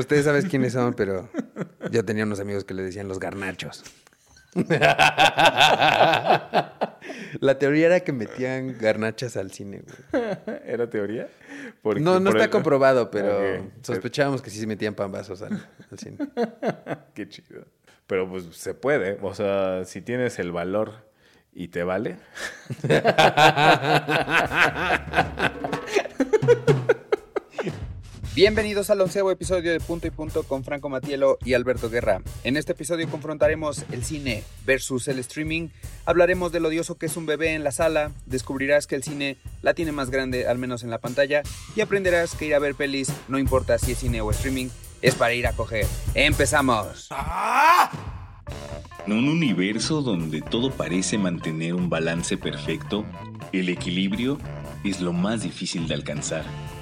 Ustedes saben quiénes son, pero yo tenía unos amigos que le decían los garnachos. La teoría era que metían garnachas al cine, güey. ¿Era teoría? Porque, no, no está comprobado, pero sospechábamos que sí se metían pambazos al, al cine. Qué chido. Pero pues se puede. O sea, si tienes el valor y te vale. Bienvenidos al onceavo episodio de Punto y Punto con Franco Matielo y Alberto Guerra. En este episodio confrontaremos el cine versus el streaming. Hablaremos de lo odioso que es un bebé en la sala, descubrirás que el cine la tiene más grande, al menos en la pantalla, y aprenderás que ir a ver pelis, no importa si es cine o streaming, es para ir a coger. ¡Empezamos! En un universo donde todo parece mantener un balance perfecto, el equilibrio es lo más difícil de alcanzar.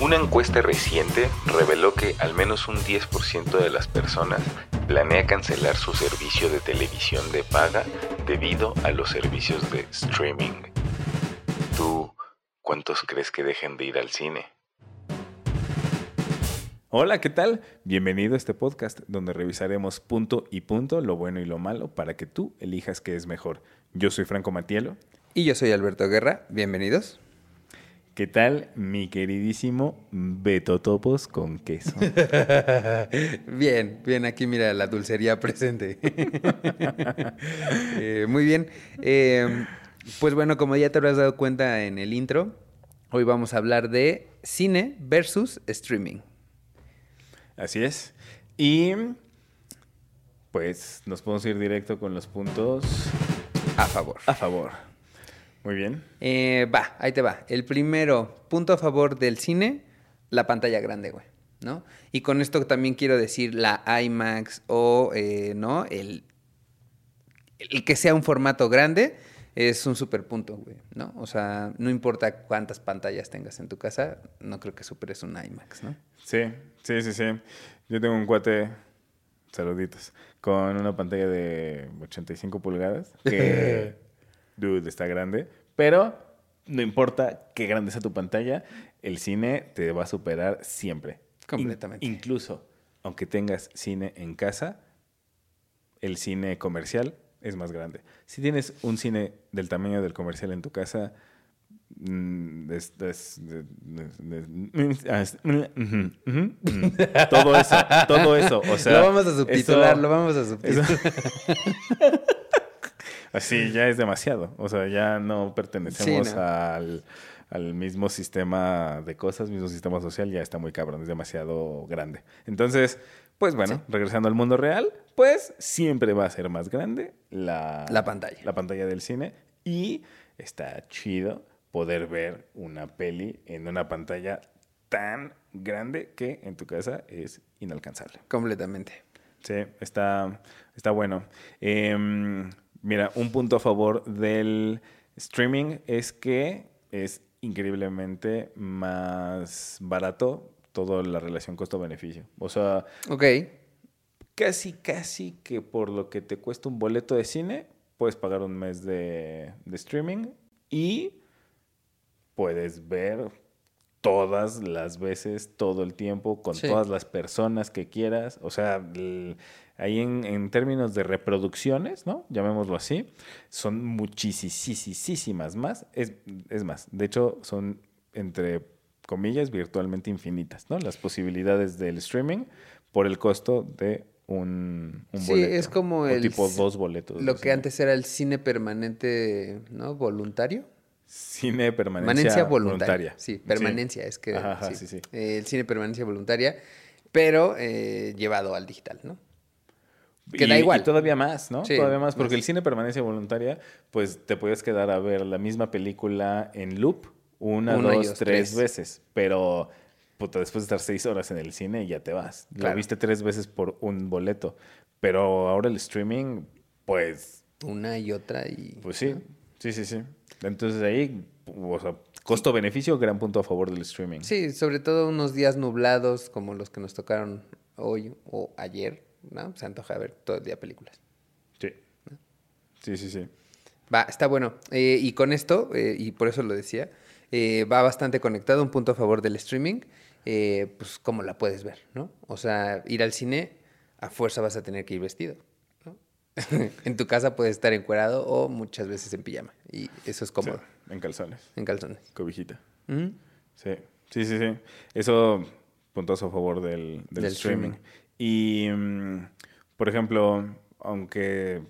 Una encuesta reciente reveló que al menos un 10% de las personas planea cancelar su servicio de televisión de paga debido a los servicios de streaming. ¿Tú cuántos crees que dejen de ir al cine? Hola, ¿qué tal? Bienvenido a este podcast donde revisaremos punto y punto, lo bueno y lo malo, para que tú elijas qué es mejor. Yo soy Franco Matielo. Y yo soy Alberto Guerra. Bienvenidos. ¿Qué tal, mi queridísimo Beto Topos con queso? bien, bien, aquí mira la dulcería presente. Eh, muy bien. Eh, pues bueno, como ya te habrás dado cuenta en el intro, hoy vamos a hablar de cine versus streaming. Así es. Y pues nos podemos ir directo con los puntos a favor. A favor. Muy bien. Eh, va, ahí te va. El primero, punto a favor del cine, la pantalla grande, güey. ¿No? Y con esto también quiero decir la IMAX o, eh, ¿no? El, el que sea un formato grande es un super punto, güey, ¿no? O sea, no importa cuántas pantallas tengas en tu casa, no creo que superes un IMAX, ¿no? Sí, sí, sí, sí. Yo tengo un cuate, saluditos, con una pantalla de 85 pulgadas que dude, está grande. Pero no importa qué grande sea tu pantalla, el cine te va a superar siempre. Completamente. incluso, aunque tengas cine en casa, el cine comercial es más grande. Si tienes un cine del tamaño del comercial en tu casa, todo eso, todo eso, o sea, lo vamos a subtitular, lo vamos a subtitular. Así ya es demasiado. O sea, ya no pertenecemos Al, mismo sistema de cosas, mismo sistema social, ya está muy cabrón, es demasiado grande. Entonces, pues bueno, regresando al mundo real, pues siempre va a ser más grande la, la pantalla. La pantalla del cine. Y está chido poder ver una peli en una pantalla tan grande que en tu casa es inalcanzable. Completamente. Sí, está, está bueno. Eh, Mira, un punto a favor del streaming es que es increíblemente más barato toda la relación costo-beneficio. O sea, ok. Casi, casi que por lo que te cuesta un boleto de cine, puedes pagar un mes de, streaming y puedes ver todas las veces, todo el tiempo, con todas las personas que quieras. O sea, ahí en, términos de reproducciones, ¿no? Llamémoslo así, son muchísimas más. Es, es más, de hecho, son entre comillas virtualmente infinitas, ¿no? Las posibilidades del streaming por el costo de un, un sí, es como el tipo dos boletos. Lo que antes era el cine permanente, ¿no? Voluntario. Cine permanencia voluntaria. Sí, permanencia, es que Ajá, sí. Sí, el cine permanencia voluntaria, pero eh, llevado al digital, ¿no? Que da igual. Y todavía más, ¿no? todavía más, porque el cine permanencia voluntaria, pues te puedes quedar a ver la misma película en loop una, dos, tres, veces, pero puta, después de estar seis horas en el cine ya te vas. Lo Claro. viste tres veces por un boleto. Pero ahora el streaming, pues, Una y otra y... pues sí, sí, sí, sí. Entonces ahí, o sea, costo-beneficio, gran punto a favor del streaming. Sí, sobre todo unos días nublados como los que nos tocaron hoy o ayer, ¿no? Se antoja ver todo el día películas. Sí, sí, sí. sí. Va, está bueno. Eh, y con esto, eh, y por eso lo decía, eh, va bastante conectado, un punto a favor del streaming, eh, pues cómo la puedes ver, ¿no? O sea, ir al cine, a fuerza vas a tener que ir vestido. en tu casa puedes estar encuerado o muchas veces en pijama, y eso es cómodo, Sí, en calzones, en calzones. cobijita. Ujú. Sí, sí, sí, sí. Eso, puntos a favor del, del Del streaming. streaming. Y, mm, por ejemplo, aunque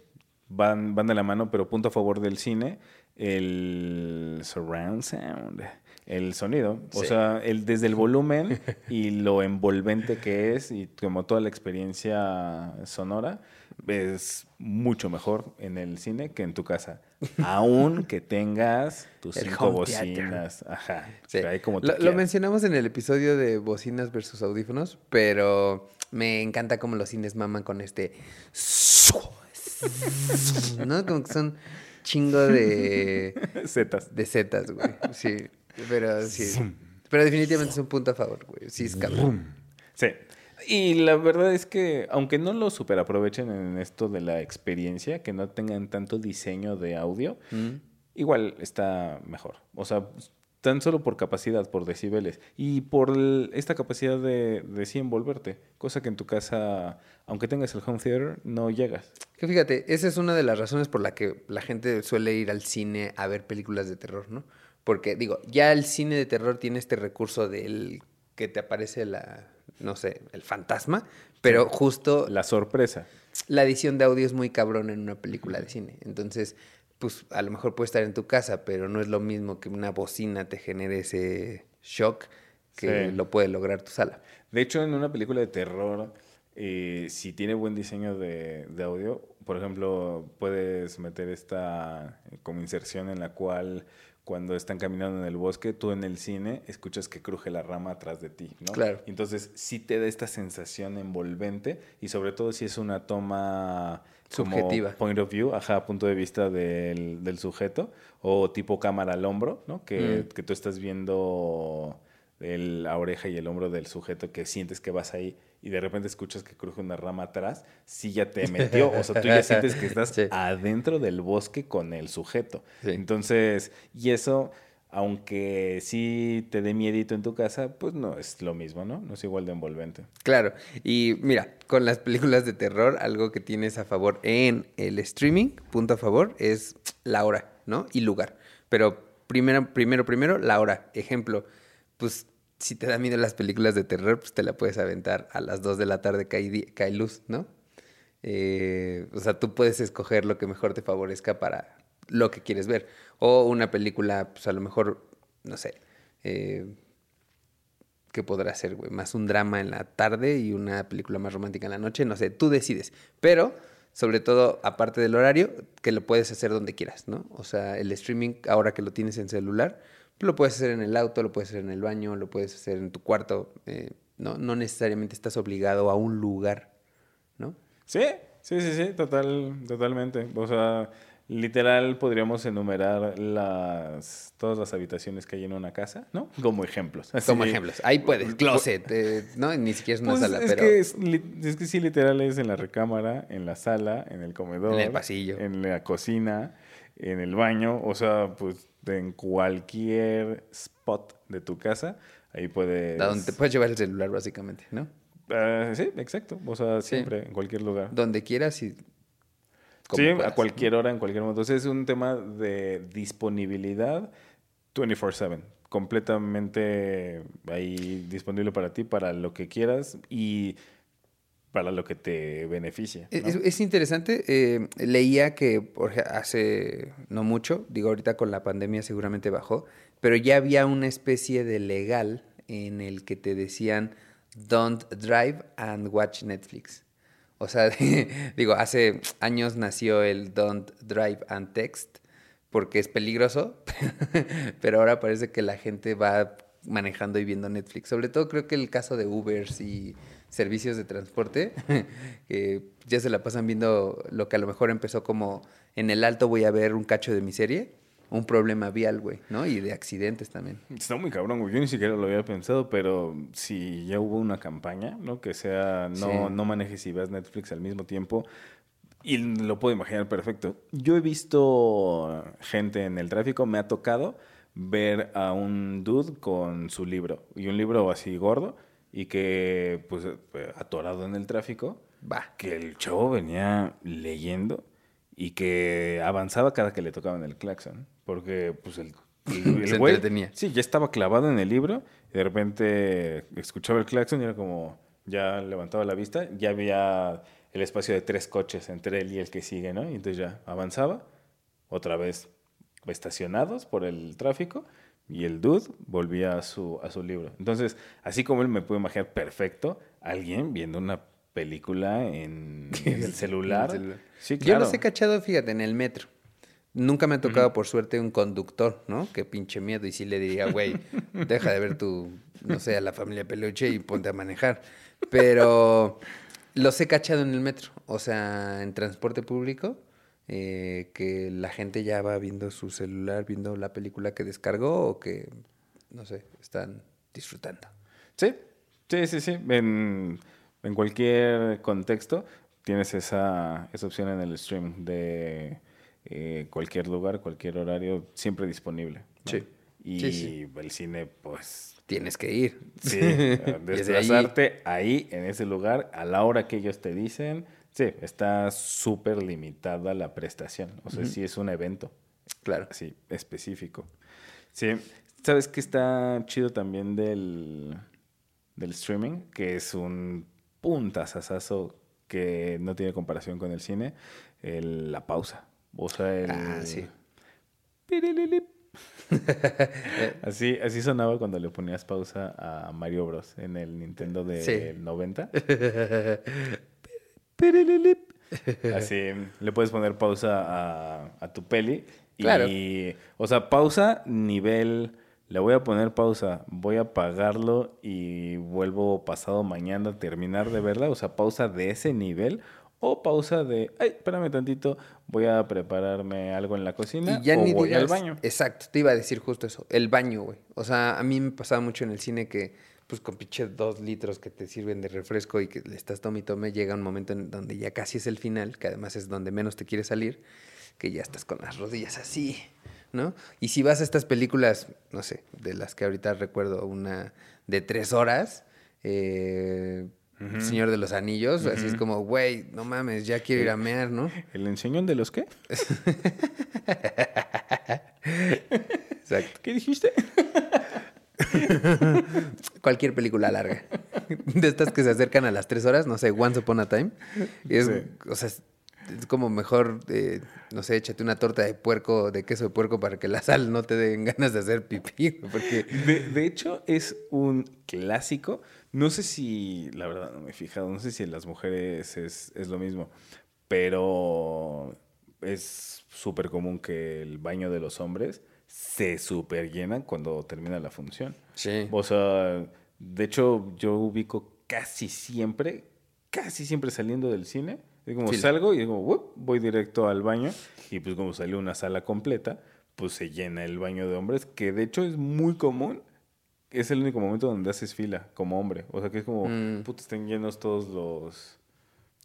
van, van de la mano, pero punto a favor del cine, el surround sound, el sonido. O sea, el, desde el volumen y lo envolvente que es y como toda la experiencia sonora, es mucho mejor en el cine que en tu casa. Aún que tengas tus El cinco theater. bocinas. Ajá. Sí. Ahí como lo, lo mencionamos en el episodio de bocinas versus audífonos, pero me encanta cómo los cines maman con este... ¿No? Como que son chingo de... Zetas. De setas, güey. Sí. Pero sí. Pero definitivamente es un punto a favor, güey. Sí, es cabrón. Sí. Y la verdad es que, aunque no lo superaprovechen en esto de la experiencia, que no tengan tanto diseño de audio, Mm. igual está mejor. O sea, tan solo por capacidad, por decibeles y por el- esta capacidad de, de sí envolverte, cosa que en tu casa, aunque tengas el home theater, no llegas. Que fíjate, esa es una de las razones por la que la gente suele ir al cine a ver películas de terror, ¿no? Porque, digo, ya el cine de terror tiene este recurso del que te aparece la, no sé, el fantasma, pero justo La sorpresa. la edición de audio es muy cabrón en una película de cine. Entonces, pues a lo mejor puede estar en tu casa, pero no es lo mismo que una bocina te genere ese shock que Sí. lo puede lograr tu sala. De hecho, en una película de terror, eh, si tiene buen diseño de, de audio, por ejemplo, puedes meter esta eh, como inserción en la cual cuando están caminando en el bosque, tú en el cine escuchas que cruje la rama atrás de ti, ¿no? Claro. Entonces sí te da esta sensación envolvente y sobre todo si es una toma como Subjetiva. point of view, ajá, punto de vista del, del sujeto o tipo cámara al hombro, ¿no? Que, Mm. que tú estás viendo el- la oreja y el hombro del sujeto que sientes que vas ahí y de repente escuchas que cruje una rama atrás, sí ya te metió, o sea, tú ya sientes que estás Sí. adentro del bosque con el sujeto. Sí. Entonces, y eso, aunque sí te dé miedito en tu casa, pues no es lo mismo, ¿no? No es igual de envolvente. Claro, y mira, con las películas de terror, algo que tienes a favor en el streaming, punto a favor, es la hora, ¿no? Y lugar. Pero primero, primero, primero, la hora. Ejemplo, pues si te da miedo las películas de terror, pues te la puedes aventar a las 2 de la tarde que hay luz, ¿no? Eh, o sea, tú puedes escoger lo que mejor te favorezca para lo que quieres ver. O una película, pues a lo mejor, no sé, eh, ¿qué podrá ser, güey? Más un drama en la tarde y una película más romántica en la noche, no sé, tú decides. Pero, sobre todo, aparte del horario, que lo puedes hacer donde quieras, ¿no? O sea, el streaming, ahora que lo tienes en celular, lo puedes hacer en el auto, lo puedes hacer en el baño, lo puedes hacer en tu cuarto, eh, ¿no? No necesariamente estás obligado a un lugar, ¿no? Sí, sí, sí, sí, total, totalmente. O sea, literal podríamos enumerar las todas las habitaciones que hay en una casa, ¿no? Como ejemplos. Así. Como ejemplos. Ahí puedes, closet, eh, ¿no? Ni siquiera es una Pues sala, es, pero... que es, es que sí, literal es en la recámara, en la sala, en el comedor. En el pasillo. En la cocina, en el baño. O sea, pues en cualquier spot de tu casa, ahí puedes... A donde te puedes llevar el celular, básicamente, ¿no? Ah, sí, exacto. O sea, siempre, en cualquier lugar. Donde quieras y... Sí, puedas, a cualquier hora, en cualquier momento. Entonces es un tema de disponibilidad 24/7. Completamente ahí disponible para ti, para lo que quieras y para lo que te beneficie. Es, ¿no? es- es interesante, eh, leía que hace no mucho, digo ahorita con la pandemia seguramente bajó, pero ya había una especie de legal en el que te decían don't drive and watch Netflix. O sea, digo, hace años nació el don't drive and text porque es peligroso, pero ahora parece que la gente va manejando y viendo Netflix. Sobre todo creo que el caso de Ubers y servicios de transporte, que ya se la pasan viendo lo que a lo mejor empezó como en el alto voy a ver un cacho de mi serie, un problema vial, güey, ¿no? Y de accidentes también. Está muy cabrón, güey. Yo ni siquiera lo había pensado, pero si ya hubo una campaña, ¿no? Que sea, no, Sí. no manejes y veas Netflix al mismo tiempo. Y lo puedo imaginar perfecto. Yo he visto gente en el tráfico, me ha tocado ver a un dude con su libro. Y un libro así gordo y que, pues, eh, atorado en el tráfico. Va. Que el chavo venía leyendo y que avanzaba cada que le tocaban el claxon. Porque, pues, el, el, el Se güey- entretenía. Sí, ya estaba clavado en el libro y de repente escuchaba el claxon y era como, ya levantaba la vista, ya había el espacio de tres coches entre él y el que sigue, ¿no? Y entonces ya avanzaba, otra vez estacionados por el tráfico y el dude volvía a su, a su libro. Entonces, así como él me puedo imaginar perfecto, alguien viendo una película en, en el celular. En el celular. Sí, Yo los he cachado, fíjate, en el metro. Nunca me ha tocado, por suerte, un conductor, ¿no? Que pinche miedo. Y sí le diría, güey, deja de ver tu, no sé, a la familia Peluche y ponte a manejar. Pero los he cachado en el metro. O sea, en transporte público, eh, que la gente ya va viendo su celular, viendo la película que descargó o que, no sé, están disfrutando. Sí, sí, sí, sí. En, en cualquier contexto tienes esa, esa opción en el stream de eh, cualquier lugar, cualquier horario, siempre disponible. ¿no? Sí. Y Sí, sí. el cine, pues, Tienes que ir. sí, desplazarte ahí, en ese lugar, a la hora que ellos te dicen, sí, está súper limitada la prestación. O sea, sí es un evento Claro. así específico. Sí, ¿sabes qué está chido también del, del streaming? Que es un puntazazazo que no tiene comparación con el cine, el- la pausa. O sea, el... Ah, sí. así, así sonaba cuando le ponías pausa a Mario Bros. en el Nintendo del Sí. 90. Así, le puedes poner pausa a, a tu peli. Claro. Y, o sea, pausa, nivel, le voy a poner pausa, voy a apagarlo y vuelvo pasado mañana a terminar de verla. O sea, pausa de ese nivel. O pausa de, ay, espérame tantito, voy a prepararme algo en la cocina Y ya o ni voy digas, al baño. Exacto, te iba a decir justo eso. El baño, güey. O sea, a mí me pasaba mucho en el cine que, pues con pinche dos litros que te sirven de refresco y que le estás tome y tome, llega un momento en donde ya casi es el final, que además es donde menos te quieres salir, que ya estás con las rodillas así, ¿no? Y si vas a estas películas, no sé, de las que ahorita recuerdo, una de tres horas, eh, Señor de los Anillos, así es como, güey, no mames, ya quiero ir a mear, ¿no? ¿El enseñón de los qué? Exacto. ¿Qué dijiste? Cualquier película larga. De estas que se acercan a las tres horas, no sé, Once Upon a Time. Y es, Sí. o sea, es, es como mejor, eh, no sé, échate una torta de puerco, de queso de puerco para que la sal no te den ganas de hacer pipí. Porque De, de hecho, es un clásico. No sé si, la verdad, no me he fijado, no sé si en las mujeres es, es lo mismo, pero es súper común que el baño de los hombres se súper llena cuando termina la función. Sí. O sea, de hecho, yo ubico casi siempre, casi siempre saliendo del cine. Es como Sí. salgo y digo, "Wup", voy directo al baño. Y pues como salió una sala completa, pues se llena el baño de hombres, que de hecho es muy común. Es el único momento donde haces fila como hombre. O sea, que es como, Mm. puta, están llenos todos los,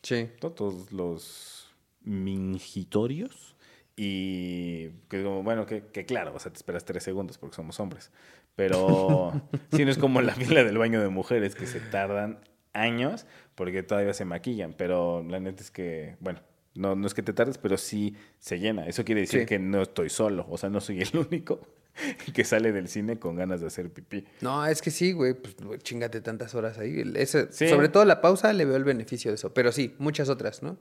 Sí. todos los mingitorios. Y que como, bueno, que, que claro, o sea, te esperas tres segundos porque somos hombres. Pero sí, no es como la fila del baño de mujeres que se tardan años porque todavía se maquillan. Pero la neta es que, bueno, no, no es que te tardes, pero sí se llena. Eso quiere decir Sí. que no estoy solo. O sea, no soy el único que sale del cine con ganas de hacer pipí. No, es que sí, güey, pues chingate tantas horas ahí. El- ese- Sí. Sobre todo la pausa le veo el beneficio de eso. Pero sí, muchas otras, ¿no?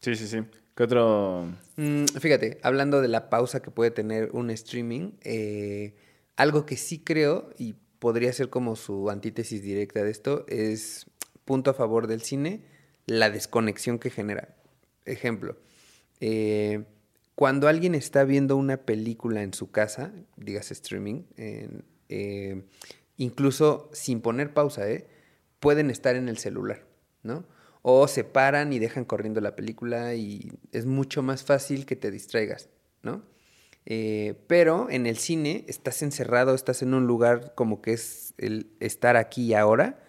Sí, sí, sí. ¿Qué otro? Mm, fíjate, hablando de la pausa que puede tener un streaming, eh, algo que sí creo y podría ser como su antítesis directa de esto es punto a favor del cine, la desconexión que genera. Ejemplo, eh, cuando alguien está viendo una película en su casa, digas streaming, eh, incluso sin poner pausa, ¿eh? pueden estar en el celular, ¿no? O se paran y dejan corriendo la película y es mucho más fácil que te distraigas, ¿no? Eh, pero en el cine estás encerrado, estás en un lugar como que es el estar aquí y ahora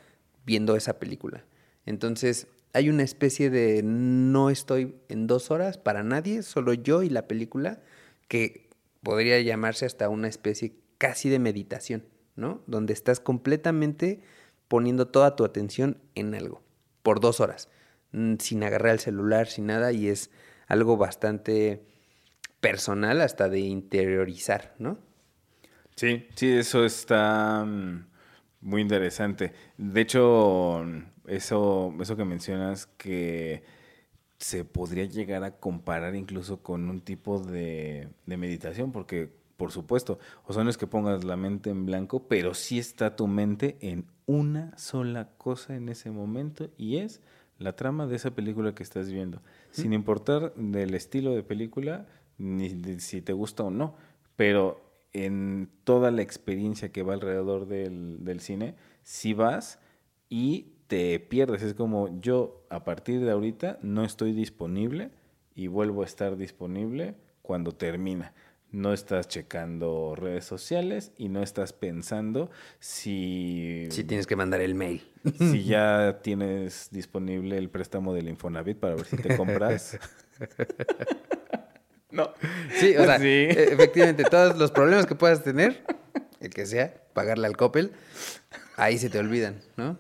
viendo esa película. Entonces hay una especie de no estoy en dos horas para nadie, solo yo y la película, que podría llamarse hasta una especie casi de meditación, ¿no? Donde estás completamente poniendo toda tu atención en algo, por dos horas, mm, sin agarrar el celular, sin nada, y es algo bastante personal hasta de interiorizar, ¿no? Sí, sí, eso está mm, muy interesante. De hecho, eso, eso que mencionas que se podría llegar a comparar incluso con un tipo de, meditación, porque por supuesto, o sea, no es que pongas la mente en blanco, pero sí está tu mente en una sola cosa en ese momento y es la trama de esa película que estás viendo, sin importar del estilo de película, ni si te gusta o no, pero en toda la experiencia que va alrededor del, del cine, si vas y te pierdes. Es como yo a partir de ahorita no estoy disponible y vuelvo a estar disponible cuando termina. No estás checando redes sociales y no estás pensando si... Si tienes que mandar el mail. Si ya tienes disponible el préstamo del Infonavit para ver si te compras. no. Sí, o sea, efectivamente, todos los problemas que puedas tener, el que sea, pagarle al Coppel, ahí se te olvidan, ¿no?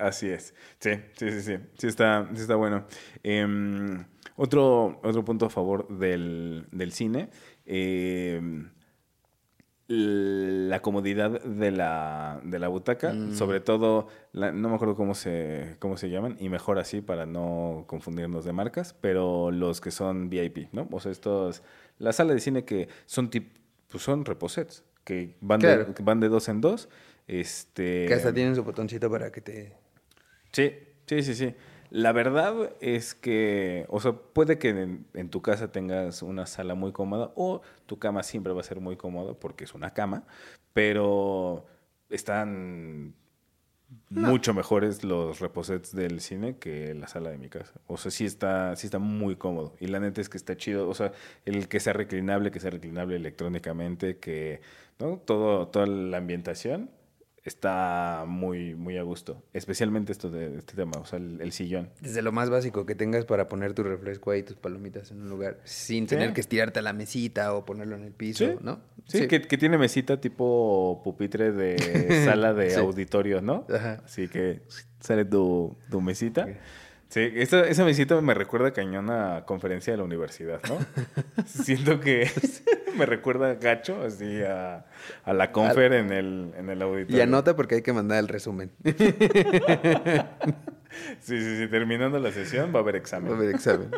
Así es. Sí, sí, sí, sí. Sí está, sí está bueno. Em, otro, otro punto a favor del, cine. Em, la comodidad de la, de la butaca, mm. sobre todo, no me acuerdo cómo se, cómo se llaman, y mejor así para no confundirnos de marcas, pero los que son VIP, ¿no? O sea, estos, la sala de cine que son tip, pues son reposets, que van, de, van de dos en dos. Este, que hasta tienen su botoncito para que te Sí, sí, sí, sí. La verdad es que, o sea, puede que en, tu casa tengas una sala muy cómoda o tu cama siempre va a ser muy cómoda porque es una cama, pero están mucho mejores los reposets del cine que la sala de mi casa. O sea, sí está, sí está muy cómodo. Y la neta es que está chido. O sea, el que sea reclinable, que sea reclinable electrónicamente, que, ¿no? Todo, toda la ambientación está muy, muy a gusto. Especialmente esto de este tema, o sea, el, sillón. Desde lo más básico que tengas para poner tu refresco ahí, tus palomitas en un lugar, sin tener que estirarte a la mesita o ponerlo en el piso, ¿no? Sí, Que, tiene mesita tipo pupitre de sala de auditorio, ¿no? Ajá. Así que sale tu, tu mesita. Sí, esa, esa mesita me recuerda cañón a conferencia de la universidad, ¿no? Siento que me recuerda gacho, así a, a la confer en el, en el auditorio. Y anota porque hay que mandar el resumen. Sí, sí, sí. Terminando la sesión va a haber examen. Va a haber examen.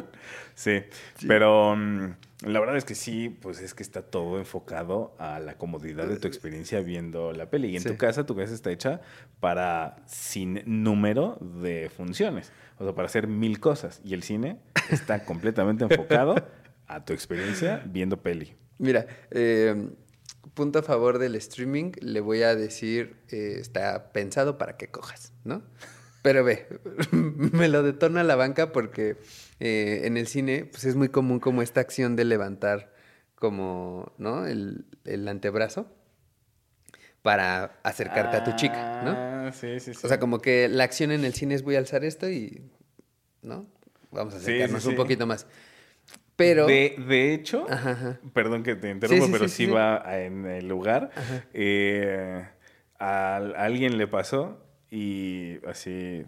sí. Pero mm, la verdad es que sí, pues es que está todo enfocado a la comodidad de tu experiencia viendo la peli. Y en tu casa, tu casa está hecha para sin número de funciones. O sea, para hacer mil cosas. Y el cine está completamente enfocado a tu experiencia viendo peli. Mira, eh, punto a favor del streaming, le voy a decir, eh, está pensado para que cojas, ¿no? Pero ve, me lo detona la banca porque eh, en el cine pues es muy común como esta acción de levantar como, ¿no? El, antebrazo para acercarte a tu chica, ¿no? Ah, sí, sí, sí. O sea, como que la acción en el cine es voy a alzar esto y, ¿no? Vamos a acercarnos un poquito más. Pero... De, hecho, perdón que te interrumpa, pero sí, va en el lugar. Eh, a alguien le pasó y así,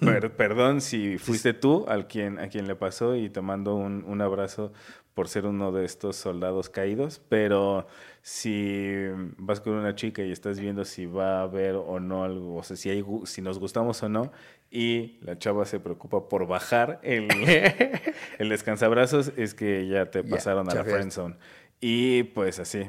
perdón si fuiste tú al quien, a quien le pasó y te mando un, un, abrazo por ser uno de estos soldados caídos, pero si vas con una chica y estás viendo si va a haber o no algo, o sea, si, hay, si nos gustamos o no, y la chava se preocupa por bajar el, el descansabrazos, es que ya te pasaron a la friendzone. Y pues así,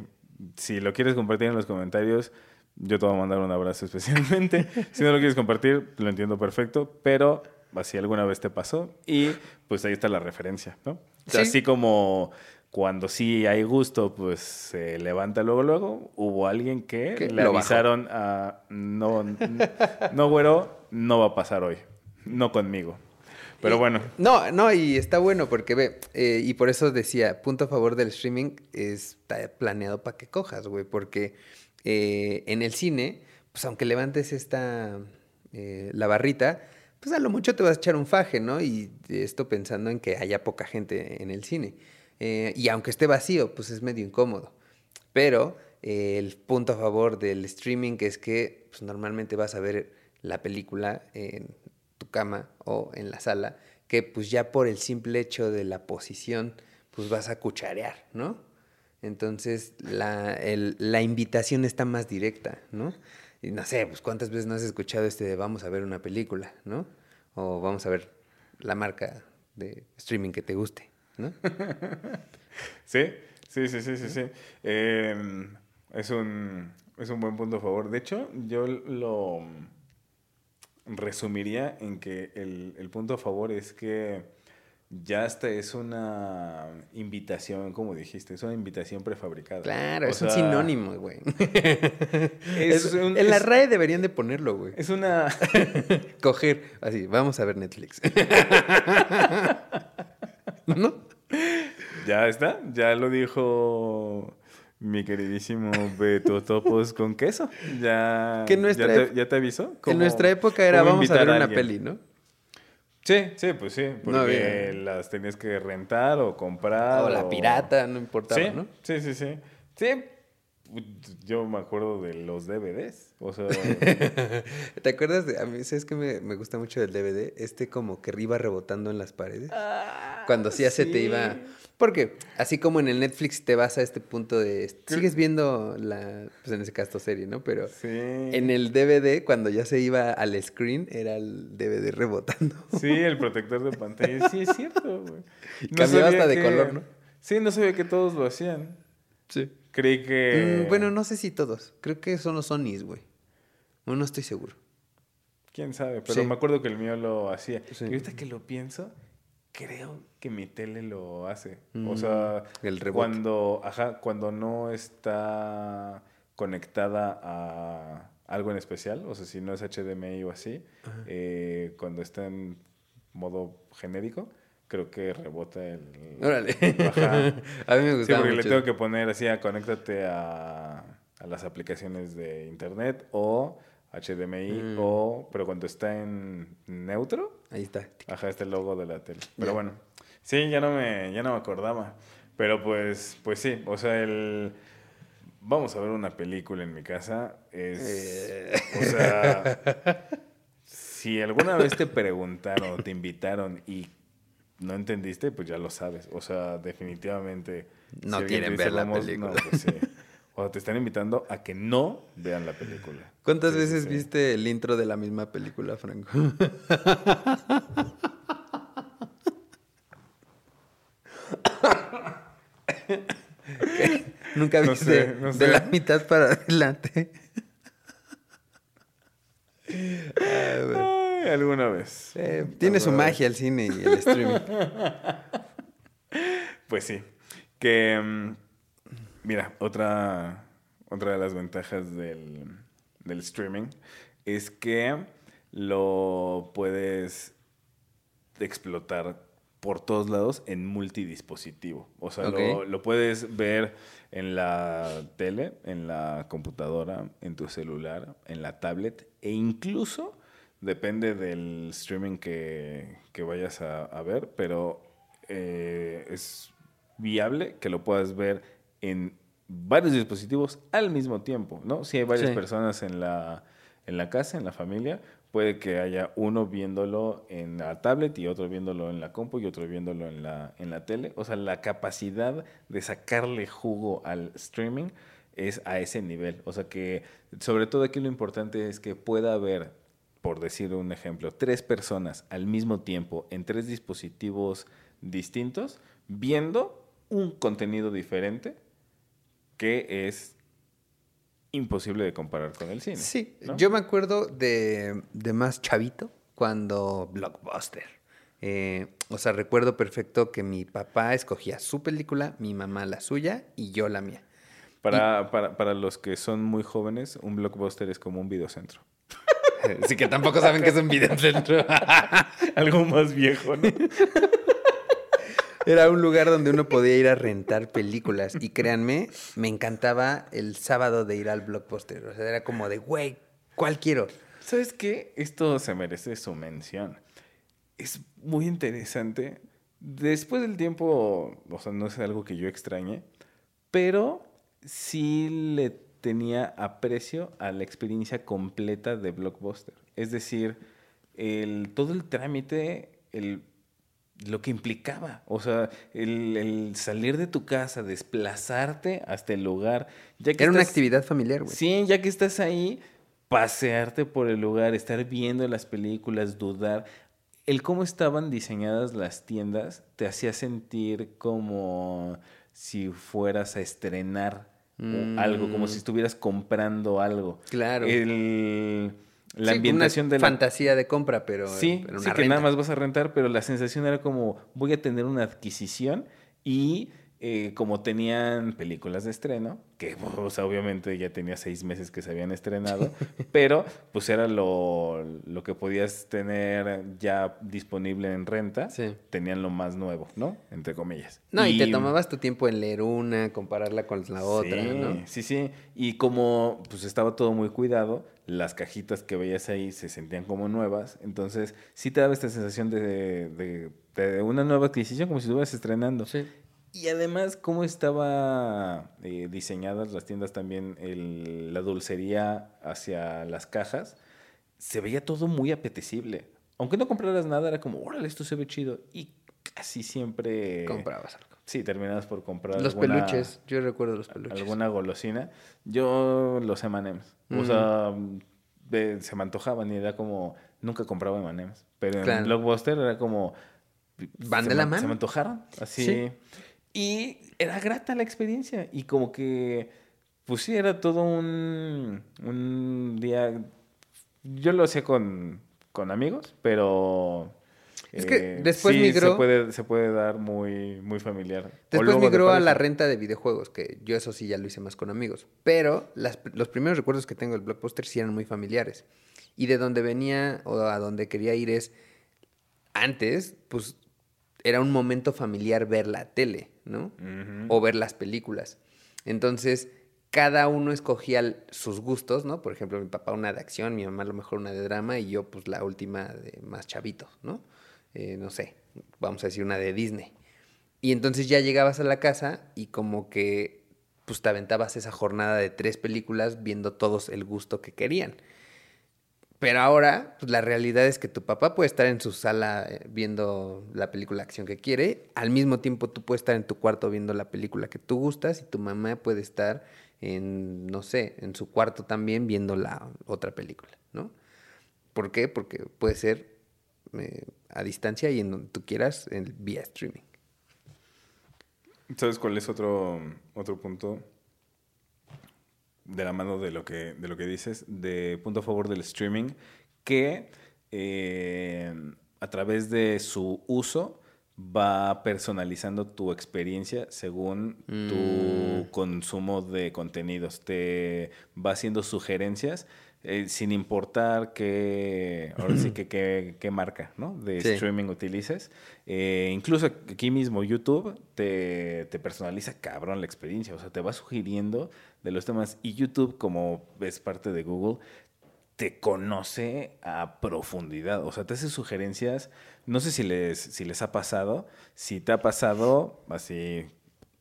si lo quieres compartir en los comentarios, yo te voy a mandar un abrazo especialmente. si no lo quieres compartir, lo entiendo perfecto, pero así alguna vez te pasó y pues ahí está la referencia, ¿no? Así como cuando sí hay gusto, pues se levanta luego, luego. Hubo alguien que ¿Qué? le bajó. avisaron a, no, no, güero, no va a pasar hoy. No conmigo. Pero Y- bueno, No, no, y está bueno porque ve, eh, y por eso decía, punto a favor del streaming está planeado para que cojas, güey, porque eh, en el cine, pues aunque levantes esta, eh, la barrita, pues a lo mucho te vas a echar un faje, ¿no? Y esto pensando en que haya poca gente en el cine. Eh, y aunque esté vacío, pues es medio incómodo. Pero el punto a favor del streaming es que pues, normalmente vas a ver la película en tu cama o en la sala, que pues ya por el simple hecho de la posición, pues vas a cucharear, ¿no? Entonces la, el- la invitación está más directa, ¿no? Y no sé, pues cuántas veces no has escuchado este de vamos a ver una película, ¿no? O vamos a ver la marca de streaming que te guste, ¿no? sí, sí, sí, sí, sí. sí. Eh, es, un, es un buen punto a favor. De hecho, yo lo resumiría en que el, el punto a favor es que ya hasta es una invitación, como dijiste, es una invitación prefabricada. Claro, es un sinónimo, güey. Es Es- un- en la RAE deberían de ponerlo, güey. Es una... Coger, así, vamos a ver Netflix. ¿No? Ya está, ya lo dijo mi queridísimo Beto Topos con queso. Ya, Que nuestra ya, te, ya te avisó. En nuestra época era vamos a ver una peli, ¿no? Sí, sí, pues sí, porque las tenías que rentar o comprar. O la pirata, no importaba, sí, ¿no? Sí, sí, sí. Sí, yo me acuerdo de los DVDs. O sea, ¿Te acuerdas de, a mí, ¿sabes qué me, me gusta mucho del DVD? Este como que iba rebotando en las paredes. Cuando sí ya se te iba... Porque así como en el Netflix te vas a este punto de... Sigues viendo la... Pues en ese caso serie, ¿no? Pero sí. en el DVD, cuando ya se iba al screen, era el DVD rebotando. Sí, el protector de pantalla. Sí, es cierto, güey. Cambiaba sabía hasta de color, ¿no? Sí, no sabía que todos lo hacían. Sí. Creí que... Mm, bueno, no sé si todos. Creo que son los Sonys, güey. No, no estoy seguro. Quién sabe, pero Sí. me acuerdo que el mío lo hacía. Sí. Y ahorita que lo pienso, creo que mi tele lo hace. Mm, o sea, el rebote. cuando, ajá, cuando no está conectada a algo en especial, o sea, si no es HDMI o así, eh, cuando está en modo genérico, creo que rebota el... Órale. Ajá. a mí me Sí, gustaba porque le tengo que poner así, a conéctate a, a las aplicaciones de internet o HDMI Mm. o, pero cuando está en neutro, Ahí está. ajá, está el logo de la tele. Pero bueno, sí, ya no me, ya no me acordaba. Pero pues, pues sí, o sea, el vamos a ver una película en mi casa es, Eh. o sea, si alguna vez te preguntaron o te invitaron y no entendiste, pues ya lo sabes. O sea, definitivamente. No quieren dice, ver la "Vamos", película. no, pues sí. O sea, te están invitando a que no vean la película. ¿Cuántas sí, veces sí. viste el intro de la misma película, Franco? ¿Qué? Nunca No viste sé, no de sé. la mitad para adelante. Ay, güey. Ay, alguna vez. Eh, tiene su magia el cine y el streaming. Pues sí. Que, mm, mira, otra, otra de las ventajas del, del streaming es que lo puedes explotar por todos lados en multidispositivo. O sea, lo, puedes ver en la tele, en la computadora, en tu celular, en la tablet e incluso, depende del streaming que, que vayas a, a ver, pero eh, es viable que lo puedas ver en varios dispositivos al mismo tiempo, ¿no? Si hay varias Sí. personas en la, en la casa, en la familia, puede que haya uno viéndolo en la tablet y otro viéndolo en la compu y otro viéndolo en la, en la tele. O sea, la capacidad de sacarle jugo al streaming es a ese nivel. O sea que, sobre todo aquí lo importante es que pueda haber, por decir un ejemplo, tres personas al mismo tiempo en tres dispositivos distintos viendo un contenido diferente que es imposible de comparar con el cine. Sí, ¿no? yo me acuerdo de, de más chavito cuando Blockbuster Eh, o sea, recuerdo perfecto que mi papá escogía su película, mi mamá la suya y yo la mía. Para, para, para los que son muy jóvenes, un blockbuster es como un videocentro. Así que tampoco saben que es un videocentro. Algo más viejo, ¿no? Era un lugar donde uno podía ir a rentar películas. Y créanme, me encantaba el sábado de ir al blockbuster. O sea, era como de, güey, ¿cuál quiero? ¿Sabes qué? Esto se merece su mención. Es muy interesante. Después del tiempo, o sea, no es algo que yo extrañe, pero sí le tenía aprecio a la experiencia completa de Blockbuster. Es decir, el, todo el trámite, el, lo que implicaba. O sea, el, el salir de tu casa, desplazarte hasta el lugar. Ya que Era una actividad familiar, güey. Sí, ya que estás ahí, pasearte por el lugar, estar viendo las películas, dudar. El cómo estaban diseñadas las tiendas te hacía sentir como si fueras a estrenar Mm. algo, como si estuvieras comprando algo. Claro. El- la Sí, ambientación una de la fantasía de compra, pero Sí, pero sí que nada más vas a rentar, pero la sensación era como voy a tener una adquisición y eh, como tenían películas de estreno, que sea, obviamente ya tenía seis meses que se habían estrenado, pero pues era lo, lo que podías tener ya disponible en renta, Sí. tenían lo más nuevo, ¿no? Entre comillas. No, y, te tomabas tu tiempo en leer una, compararla con la otra, sí, ¿no? Sí, sí. Y como pues estaba todo muy cuidado, las cajitas que veías ahí se sentían como nuevas. Entonces, sí te daba esta sensación de, de- de una nueva adquisición, como si estuvieras estrenando. Sí. Y además, cómo estaba eh, diseñadas las tiendas también, el- la dulcería hacia las cajas, se veía todo muy apetecible. Aunque no compraras nada, era como, órale, esto se ve chido. Y casi siempre... Comprabas algo. Sí, terminabas por comprar Los alguna- peluches, yo recuerdo los peluches. alguna golosina. Yo los M&M's. O Mm. sea, de- se me antojaban y era como... Nunca compraba M&M's. Pero en. Blockbuster era como... Van de la mano. Se me antojaron. Así. Sí. Y era grata la experiencia. Y como que... Pues sí, era todo un, un día... Yo lo hacía con, con amigos, pero... Es que eh, después sí migró- Se puede, se puede dar muy, muy familiar. Después de migró a la renta de videojuegos, que yo eso sí ya lo hice más con amigos. Pero las- los primeros recuerdos que tengo del Blockbuster sí eran muy familiares. Y de donde venía o a donde quería ir es, antes, pues era un momento familiar ver la tele, ¿no? O ver las películas. Entonces, cada uno escogía sus gustos, ¿no? Por ejemplo, mi papá una de acción, mi mamá a lo mejor una de drama y yo pues la última de más chavito, ¿no? Eh, no sé, vamos a decir una de Disney. Y entonces ya llegabas a la casa y como que pues te aventabas esa jornada de tres películas viendo todos el gusto que querían. Pero ahora, pues la realidad es que tu papá puede estar en su sala eh, viendo la película de acción que quiere, al mismo tiempo tú puedes estar en tu cuarto viendo la película que tú gustas y tu mamá puede estar en, no sé, en su cuarto también viendo la otra película, ¿no? ¿Por qué? Porque puede ser eh, a distancia y en donde tú quieras, en, vía streaming. ¿Sabes cuál es otro, otro punto de la mano de lo que, de lo que dices? De punto a favor del streaming, que eh, a través de su uso va personalizando tu experiencia según Mm. tu consumo de contenidos. Te va haciendo sugerencias eh, sin importar qué, ahora sí que qué, qué marca ¿no? de Sí. streaming utilices. Eh, incluso aquí mismo YouTube te, te personaliza cabrón la experiencia, o sea, te va sugiriendo de los temas. Y YouTube, como es parte de Google, te conoce a profundidad, o sea, te hace sugerencias, no sé si les, si les ha pasado, si te ha pasado, así,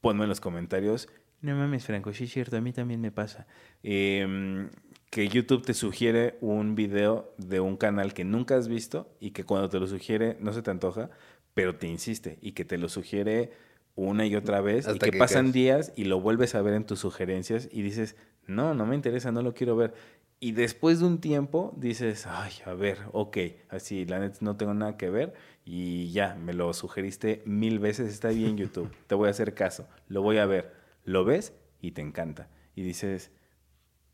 ponme en los comentarios. No mames, Franco, sí es cierto, a mí también me pasa. Em, que YouTube te sugiere un video de un canal que nunca has visto y que cuando te lo sugiere no se te antoja, pero te insiste y que te lo sugiere una y otra vez y que, que pasan caes. días y lo vuelves a ver en tus sugerencias y dices, no, no me interesa, no lo quiero ver. Y después de un tiempo dices, ay, a ver, ok, así, la neta no tengo nada que ver y ya, me lo sugeriste mil veces, está bien YouTube, te voy a hacer caso, lo voy a ver, lo ves y te encanta. Y dices,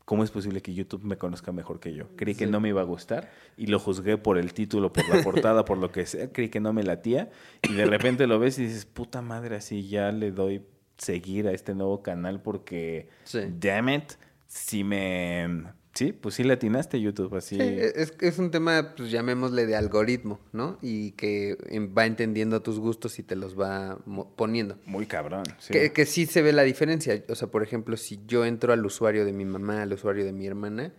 ¿cómo es posible que YouTube me conozca mejor que yo? Creí que no me iba a gustar y lo juzgué por el título, por la portada, por lo que sea. Creí que no me latía y de repente lo ves y dices, puta madre, así ya le doy seguir a este nuevo canal porque, Sí. damn it, si me... Sí, pues sí le atinaste YouTube, así. Sí, es, es un tema, pues llamémosle de algoritmo, ¿no? Y que em, va entendiendo tus gustos y te los va poniendo. Muy cabrón. Sí. Que, que sí se ve la diferencia. O sea, por ejemplo, si yo entro al usuario de mi mamá, al usuario de mi hermana,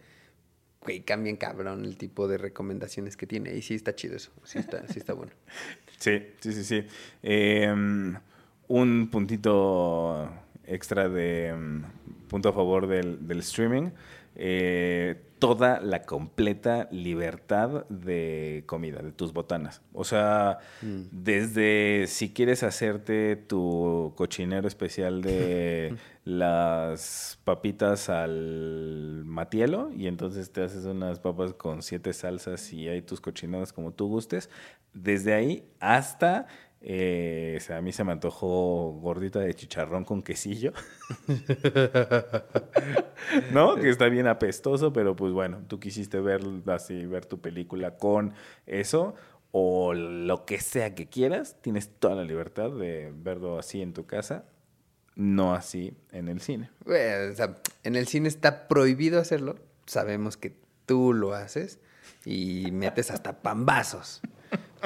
güey, cambian cabrón el tipo de recomendaciones que tiene. Y sí está chido eso. Sí está, sí está bueno. Sí, sí, sí, sí. Eh, un puntito extra de mm, punto a favor del, del streaming. Eh, toda la completa libertad de comida, de tus botanas. O sea, desde si quieres hacerte tu cochinero especial de las papitas al matielo y entonces te haces unas papas con siete salsas y hay tus cochinadas como tú gustes, desde ahí hasta, eh, a mí se me antojó gordita de chicharrón con quesillo. ¿No? Que está bien apestoso, pero pues bueno, tú quisiste ver así, ver tu película con eso o lo que sea que quieras, tienes toda la libertad de verlo así en tu casa, no así en el cine. Güey, o sea, en el cine está prohibido hacerlo. Sabemos que tú lo haces y metes hasta pambazos.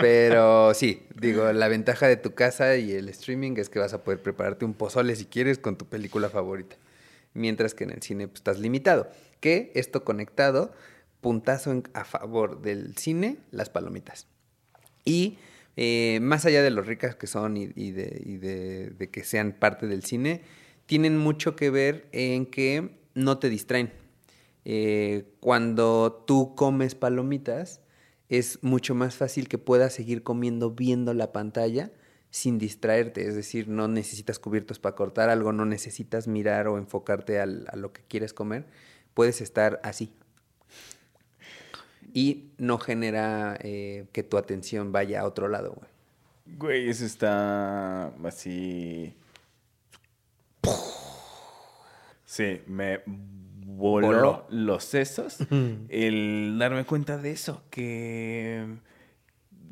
Pero sí, digo, la ventaja de tu casa y el streaming es que vas a poder prepararte un pozole si quieres con tu película favorita. Mientras que en el cine pues, estás limitado. Que esto conectado, puntazo en- a favor del cine, las palomitas. Y eh, más allá de lo ricas que son y, y de, y de- de que sean parte del cine, tienen mucho que ver en que no te distraen. Eh, cuando tú comes palomitas, es mucho más fácil que puedas seguir comiendo viendo la pantalla sin distraerte. Es decir, no necesitas cubiertos para cortar algo, no necesitas mirar o enfocarte al- a lo que quieres comer. Puedes estar así, y no genera eh, que tu atención vaya a otro lado, güey. Güey, eso está así. Sí, me voló, Voló. los sesos el darme cuenta de eso, que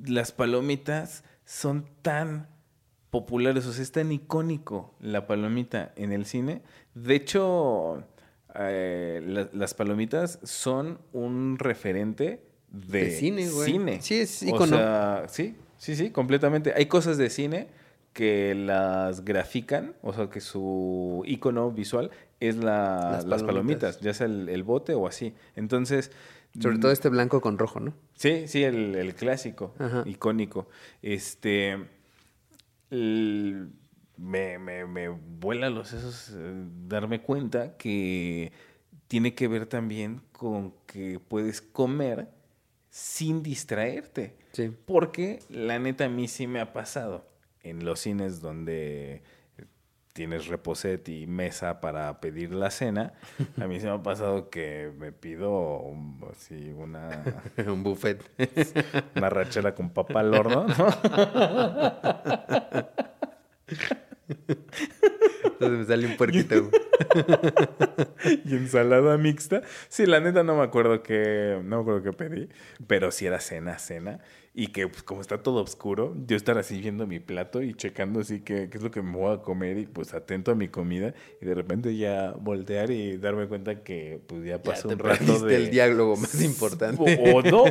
las palomitas son tan populares, o sea, es tan icónico la palomita en el cine. De hecho, eh, la- las palomitas son un referente de, De cine, güey. cine. Sí, es O ícono. sea, sí, sí, sí, completamente. Hay cosas de cine que las grafican, o sea, que su icono visual es la- Las las, palomitas. ya sea el, el bote o así. Entonces, Sobre mm, todo este blanco con rojo, ¿no? Sí, sí, el, el clásico, Ajá. icónico. Este. el- me, me, me vuela los sesos eh, darme cuenta que tiene que ver también con que puedes comer sin distraerte. Sí. Porque la neta a mí sí me ha pasado en los cines donde tienes reposet y mesa para pedir la cena. A mí se me ha pasado que me pido un- así una, Un buffet. una rachera con papa al horno, ¿no? Entonces me sale un puerquito. y ensalada mixta. Sí, la neta no me acuerdo qué, no me acuerdo qué pedí, pero sí era cena, cena. Y que pues, como está todo oscuro, yo estar así viendo mi plato y checando así qué, qué es lo que me voy a comer y pues atento a mi comida y de repente ya voltear y darme cuenta que pues ya pasó un rato de... el diálogo más importante. O, o no,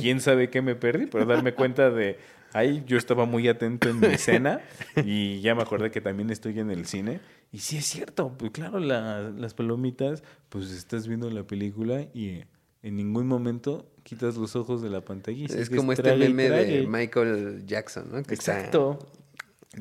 quién sabe qué me perdí, pero darme cuenta de, ahí yo estaba muy atento en mi cena y ya me acordé que también estoy en el cine. Y sí es cierto, pues claro, la- las palomitas, pues estás viendo la película y en ningún momento quitas los ojos de la pantalla. y Es como este meme de. Michael Jackson, ¿no? Que está- Exacto.